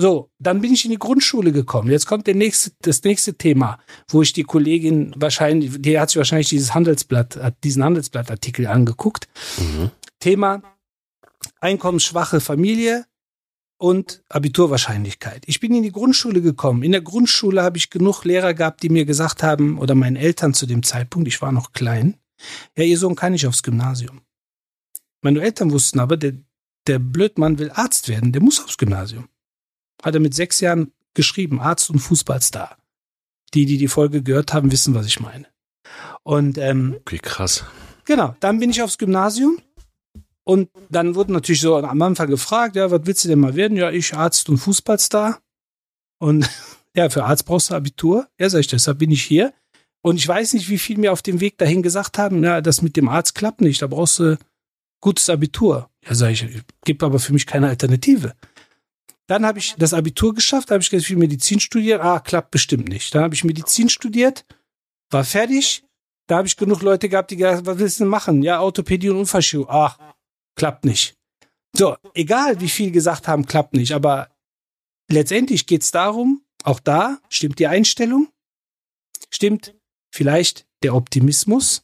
So, dann bin ich in die Grundschule gekommen. Jetzt kommt der nächste, das nächste Thema, wo ich die Kollegin wahrscheinlich, die hat sich wahrscheinlich dieses Handelsblatt, diesen Handelsblattartikel angeguckt. Mhm. Thema einkommensschwache Familie und Abiturwahrscheinlichkeit. Ich bin in die Grundschule gekommen. In der Grundschule habe ich genug Lehrer gehabt, die mir gesagt haben, oder meinen Eltern zu dem Zeitpunkt, ich war noch klein, ja, ihr Sohn kann nicht aufs Gymnasium. Meine Eltern wussten aber, der, der Blödmann will Arzt werden, der muss aufs Gymnasium. Hat er mit sechs Jahren geschrieben, Arzt und Fußballstar. Die, die die Folge gehört haben, wissen, was ich meine. Und ähm, okay, krass. Genau, dann bin ich aufs Gymnasium und dann wurde natürlich so am Anfang gefragt, ja, was willst du denn mal werden? Ja, ich Arzt und Fußballstar. Und ja, für Arzt brauchst du Abitur. Ja, sag ich, deshalb bin ich hier. Und ich weiß nicht, wie viel mir auf dem Weg dahin gesagt haben, ja, das mit dem Arzt klappt nicht, da brauchst du gutes Abitur. Ja, sag ich, gibt aber für mich keine Alternative. Dann habe ich das Abitur geschafft, habe ich ganz viel Medizin studiert. Ah, klappt bestimmt nicht. Dann habe ich Medizin studiert, war fertig. Da habe ich genug Leute gehabt, die gesagt was willst du denn machen? Ja, Orthopädie und Unfallchirurgie. Ach, klappt nicht. So, egal wie viel gesagt haben, klappt nicht. Aber letztendlich geht es darum, auch da stimmt die Einstellung, stimmt vielleicht der Optimismus,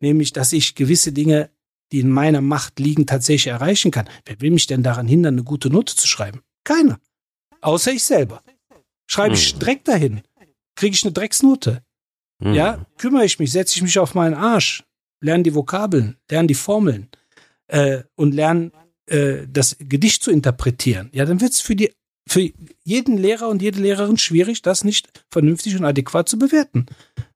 nämlich, dass ich gewisse Dinge die in meiner Macht liegen, tatsächlich erreichen kann. Wer will mich denn daran hindern, eine gute Note zu schreiben? Keiner. Außer ich selber. Schreibe ich hm. direkt dahin. Kriege ich eine Drecksnote. Hm. Ja, kümmere ich mich, setze ich mich auf meinen Arsch, lerne die Vokabeln, lerne die Formeln äh, und lerne äh, das Gedicht zu interpretieren. Ja, dann wird es für die für jeden Lehrer und jede Lehrerin schwierig, das nicht vernünftig und adäquat zu bewerten.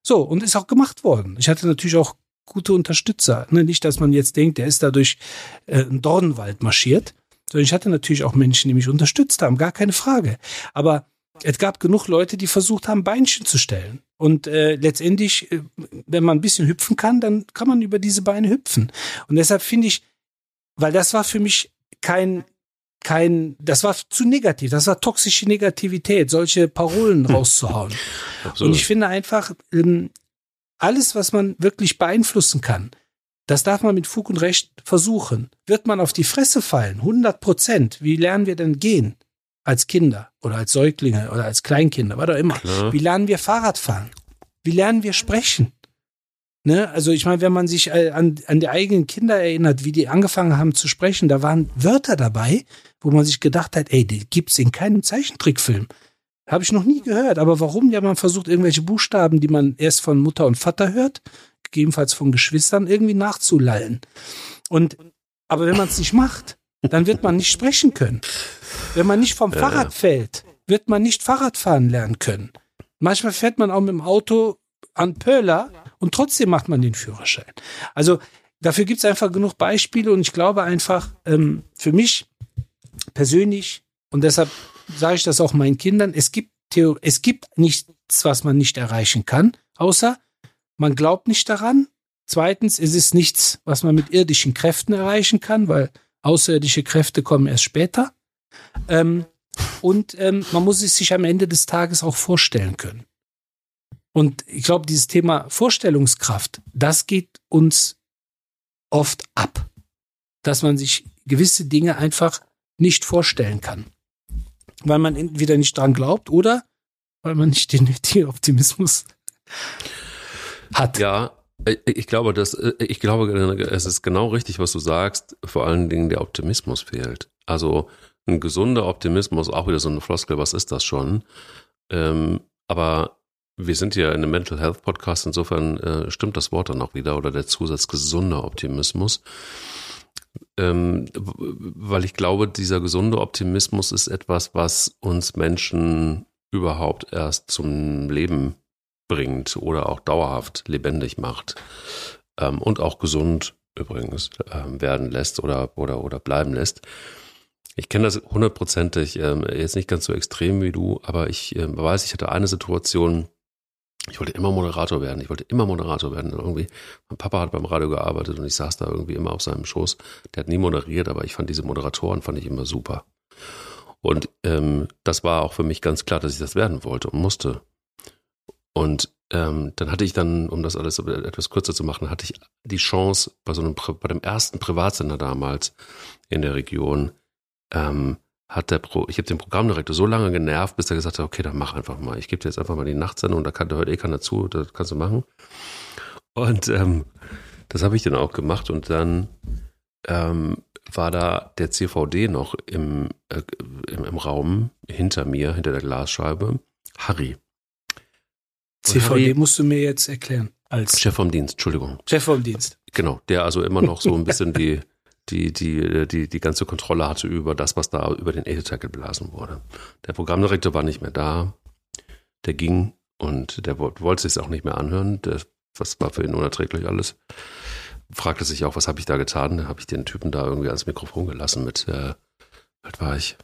So, und ist auch gemacht worden. Ich hatte natürlich auch gute Unterstützer. Ne? Nicht, dass man jetzt denkt, der ist dadurch äh, ein Dornwald marschiert, sondern ich hatte natürlich auch Menschen, die mich unterstützt haben, gar keine Frage. Aber es gab genug Leute, die versucht haben, Beinchen zu stellen. Und äh, letztendlich, äh, wenn man ein bisschen hüpfen kann, dann kann man über diese Beine hüpfen. Und deshalb finde ich, weil das war für mich kein kein, das war zu negativ, das war toxische Negativität, solche Parolen hm. rauszuhauen. Absolut. Und ich finde einfach, ähm, alles, was man wirklich beeinflussen kann, das darf man mit Fug und Recht versuchen. Wird man auf die Fresse fallen, 100 Prozent, wie lernen wir denn gehen? Als Kinder oder als Säuglinge oder als Kleinkinder, was auch immer. Klar. Wie lernen wir Fahrrad fahren? Wie lernen wir sprechen? Ne? Also ich meine, wenn man sich äh, an, an die eigenen Kinder erinnert, wie die angefangen haben zu sprechen, da waren Wörter dabei, wo man sich gedacht hat, ey, die gibt's in keinem Zeichentrickfilm. Habe ich noch nie gehört. Aber warum? Ja, man versucht irgendwelche Buchstaben, die man erst von Mutter und Vater hört, gegebenenfalls von Geschwistern, irgendwie nachzulallen. Und, aber wenn man es nicht macht, dann wird man nicht sprechen können. Wenn man nicht vom ja. Fahrrad fällt, wird man nicht Fahrrad fahren lernen können. Manchmal fährt man auch mit dem Auto an Pöller und trotzdem macht man den Führerschein. Also dafür gibt es einfach genug Beispiele und ich glaube einfach, ähm, für mich persönlich, und deshalb sage ich das auch meinen Kindern, es gibt Theor es gibt nichts, was man nicht erreichen kann, außer man glaubt nicht daran. Zweitens, es ist nichts, was man mit irdischen Kräften erreichen kann, weil außerirdische Kräfte kommen erst später. Ähm, und ähm, man muss es sich am Ende des Tages auch vorstellen können. Und ich glaube, dieses Thema Vorstellungskraft, das geht uns oft ab, dass man sich gewisse Dinge einfach nicht vorstellen kann weil man entweder nicht dran glaubt oder weil man nicht den nötigen Optimismus hat. Ja, ich glaube, dass, ich glaube, es ist genau richtig, was du sagst. Vor allen Dingen der Optimismus fehlt. Also ein gesunder Optimismus, auch wieder so eine Floskel, was ist das schon? Ähm, aber wir sind ja in einem Mental Health Podcast, insofern äh, stimmt das Wort dann auch wieder oder der Zusatz gesunder Optimismus ähm, weil ich glaube, dieser gesunde Optimismus ist etwas, was uns Menschen überhaupt erst zum Leben bringt oder auch dauerhaft lebendig macht ähm, und auch gesund übrigens ähm, werden lässt oder, oder, oder bleiben lässt. Ich kenne das hundertprozentig, ähm, jetzt nicht ganz so extrem wie du, aber ich äh, weiß, ich hatte eine Situation, ich wollte immer Moderator werden. Ich wollte immer Moderator werden. Irgendwie, mein Papa hat beim Radio gearbeitet und ich saß da irgendwie immer auf seinem Schoß. Der hat nie moderiert, aber ich fand diese Moderatoren fand ich immer super. Und ähm, das war auch für mich ganz klar, dass ich das werden wollte und musste. Und ähm, dann hatte ich dann, um das alles etwas kürzer zu machen, hatte ich die Chance bei so einem bei dem ersten Privatsender damals in der Region, ähm, hat der Pro, ich habe den Programmdirektor so lange genervt, bis er gesagt hat, okay, dann mach einfach mal. Ich gebe dir jetzt einfach mal die Nachtsendung, da kann da hört eh keiner zu, das kannst du machen. Und ähm, das habe ich dann auch gemacht und dann ähm, war da der CVD noch im, äh, im, im, Raum hinter mir, hinter der Glasscheibe, Harry. CVD Harry, musst du mir jetzt erklären. Als Chef vom Dienst, Entschuldigung. Chef vom Dienst. Genau, der also immer noch so ein bisschen die, die, die, die, die ganze Kontrolle hatte über das, was da über den Ether geblasen wurde. Der Programmdirektor war nicht mehr da. Der ging und der wollte sich auch nicht mehr anhören. Das, war für ihn unerträglich alles fragte sich auch, was habe ich da getan? Da habe ich den Typen da irgendwie ans Mikrofon gelassen mit, äh, alt war ich?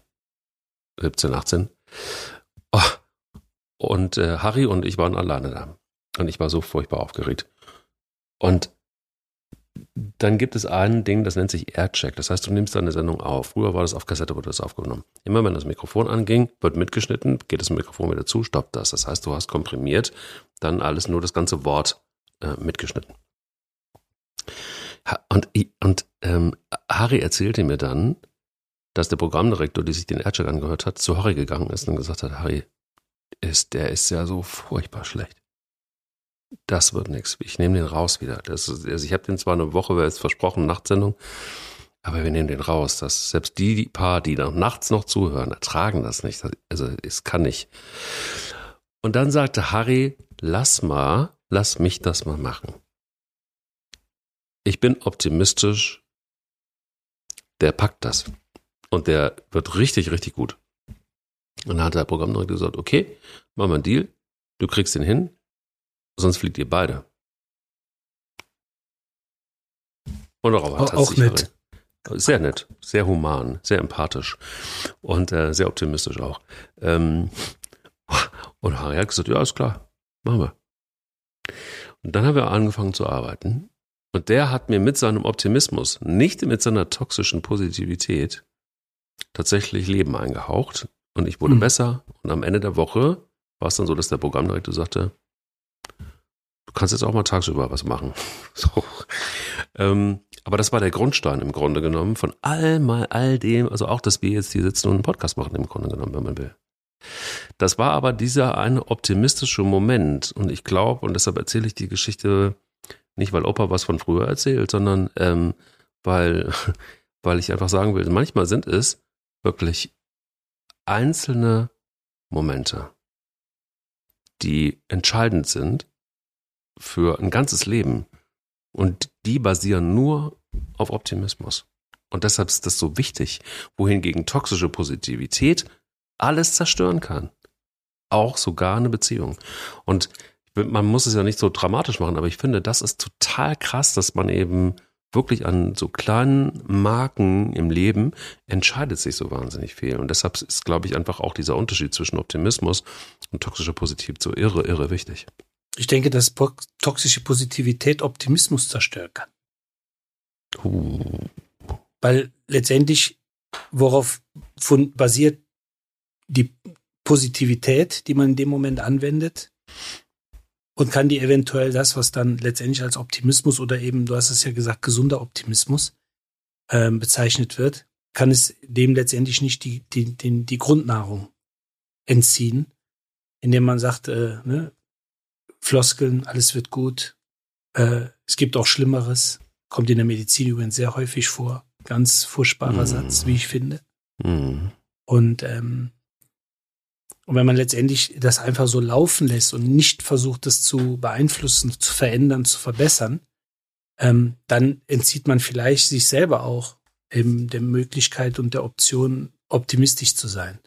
17, 18. Oh. Und äh, Harry und ich waren alleine da. Und ich war so furchtbar aufgeregt. Und dann gibt es ein Ding, das nennt sich Aircheck. Das heißt, du nimmst deine Sendung auf. Früher war das auf Kassette, wurde das aufgenommen. Immer wenn das Mikrofon anging, wird mitgeschnitten, geht das Mikrofon wieder zu, stoppt das. Das heißt, du hast komprimiert, dann alles nur das ganze Wort äh, mitgeschnitten. Und, und ähm, Harry erzählte mir dann, dass der Programmdirektor, der sich den Aircheck angehört hat, zu Harry gegangen ist und gesagt hat, Harry, ist, der ist ja so furchtbar schlecht. Das wird nichts. Ich nehme den raus wieder. Ist, also ich habe den zwar eine Woche jetzt versprochen, Nachtsendung, aber wir nehmen den raus. Das, selbst die, die paar, die dann nachts noch zuhören, ertragen das nicht. Also es kann nicht. Und dann sagte Harry, lass mal, lass mich das mal machen. Ich bin optimistisch. Der packt das. Und der wird richtig, richtig gut. Und dann hat der Programmdirektor gesagt, okay, machen wir einen Deal. Du kriegst den hin, sonst fliegt ihr beide. Und darauf hat auch nett. Sehr nett, sehr human, sehr empathisch und äh, sehr optimistisch auch. Ähm, und Harry hat gesagt, ja, ist klar, machen wir. Und dann haben wir angefangen zu arbeiten und der hat mir mit seinem Optimismus, nicht mit seiner toxischen Positivität, tatsächlich Leben eingehaucht. Und ich wurde mhm. besser. Und am Ende der Woche war es dann so, dass der Programmdirektor sagte, kannst jetzt auch mal tagsüber was machen. So. Ähm, aber das war der Grundstein im Grunde genommen von all mal all dem, also auch, dass wir jetzt hier sitzen und einen Podcast machen im Grunde genommen, wenn man will. Das war aber dieser eine optimistische Moment und ich glaube, und deshalb erzähle ich die Geschichte nicht, weil Opa was von früher erzählt, sondern ähm, weil, weil ich einfach sagen will, manchmal sind es wirklich einzelne Momente, die entscheidend sind für ein ganzes Leben. Und die basieren nur auf Optimismus. Und deshalb ist das so wichtig, wohingegen toxische Positivität alles zerstören kann. Auch sogar eine Beziehung. Und man muss es ja nicht so dramatisch machen, aber ich finde, das ist total krass, dass man eben wirklich an so kleinen Marken im Leben entscheidet sich so wahnsinnig viel. Und deshalb ist, glaube ich, einfach auch dieser Unterschied zwischen Optimismus und toxischer Positivität so irre, irre wichtig. Ich denke, dass toxische Positivität Optimismus zerstören kann. Uh. Weil letztendlich, worauf von, basiert die Positivität, die man in dem Moment anwendet, und kann die eventuell das, was dann letztendlich als Optimismus oder eben, du hast es ja gesagt, gesunder Optimismus ähm, bezeichnet wird, kann es dem letztendlich nicht die, die, die, die Grundnahrung entziehen, indem man sagt, äh, ne, Floskeln, alles wird gut, äh, es gibt auch Schlimmeres, kommt in der Medizin übrigens sehr häufig vor, ganz furchtbarer mm. Satz, wie ich finde. Mm. Und ähm, und wenn man letztendlich das einfach so laufen lässt und nicht versucht, das zu beeinflussen, zu verändern, zu verbessern, ähm, dann entzieht man vielleicht sich selber auch eben der Möglichkeit und der Option, optimistisch zu sein.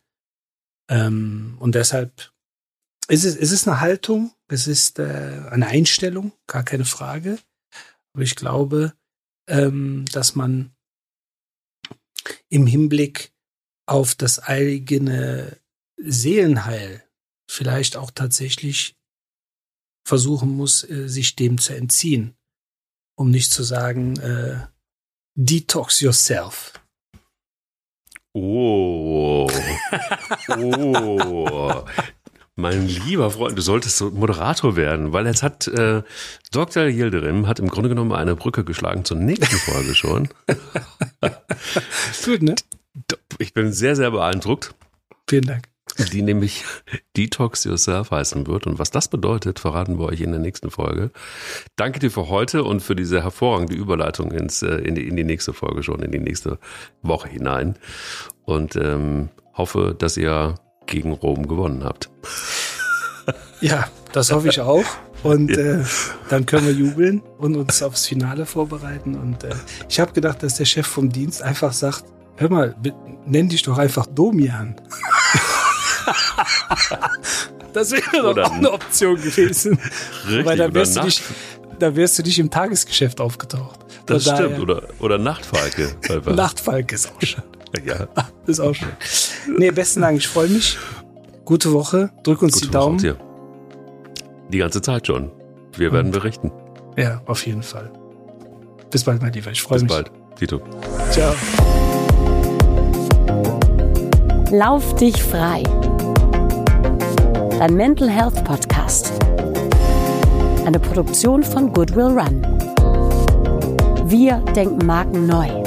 Ähm, und deshalb ist es, ist es eine Haltung, es ist äh, eine Einstellung, gar keine Frage. Aber ich glaube, ähm, dass man im Hinblick auf das eigene Seelenheil vielleicht auch tatsächlich versuchen muss, äh, sich dem zu entziehen, um nicht zu sagen, äh, detox yourself. Oh. Oh. Mein lieber Freund, du solltest so Moderator werden, weil jetzt hat äh, Dr. Yildirim hat im Grunde genommen eine Brücke geschlagen zur nächsten Folge schon. Gut, ne? Ich bin sehr, sehr beeindruckt. Vielen Dank. Die nämlich Detox Yourself heißen wird. Und was das bedeutet, verraten wir euch in der nächsten Folge. Danke dir für heute und für diese hervorragende Überleitung ins, äh, in, die, in die nächste Folge schon, in die nächste Woche hinein. Und ähm, hoffe, dass ihr gegen Rom gewonnen habt. Ja, das hoffe ich auch. Und äh, dann können wir jubeln und uns aufs Finale vorbereiten. Und äh, ich habe gedacht, dass der Chef vom Dienst einfach sagt, hör mal, nenn dich doch einfach Domian. das wäre doch auch eine Option gewesen. Richtig, Weil dann wärst, oder du nicht, dann wärst du nicht im Tagesgeschäft aufgetaucht. Das Von stimmt. daher- Oder, oder Nachtfalke. einfach. Nachtfalk ist auch schön. Ja. Ist auch schön. Nee, besten Dank, ich freue mich. Gute Woche. Drück uns Gute die Woche Daumen. auch dir. Die ganze Zeit schon. Wir werden berichten. Ja, auf jeden Fall. Bis bald, mein Lieber. Ich freue Bis mich. bald. Tito. Ciao. Lauf dich frei. Dein Mental Health Podcast. Eine Produktion von Goodwill Run. Wir denken Marken neu.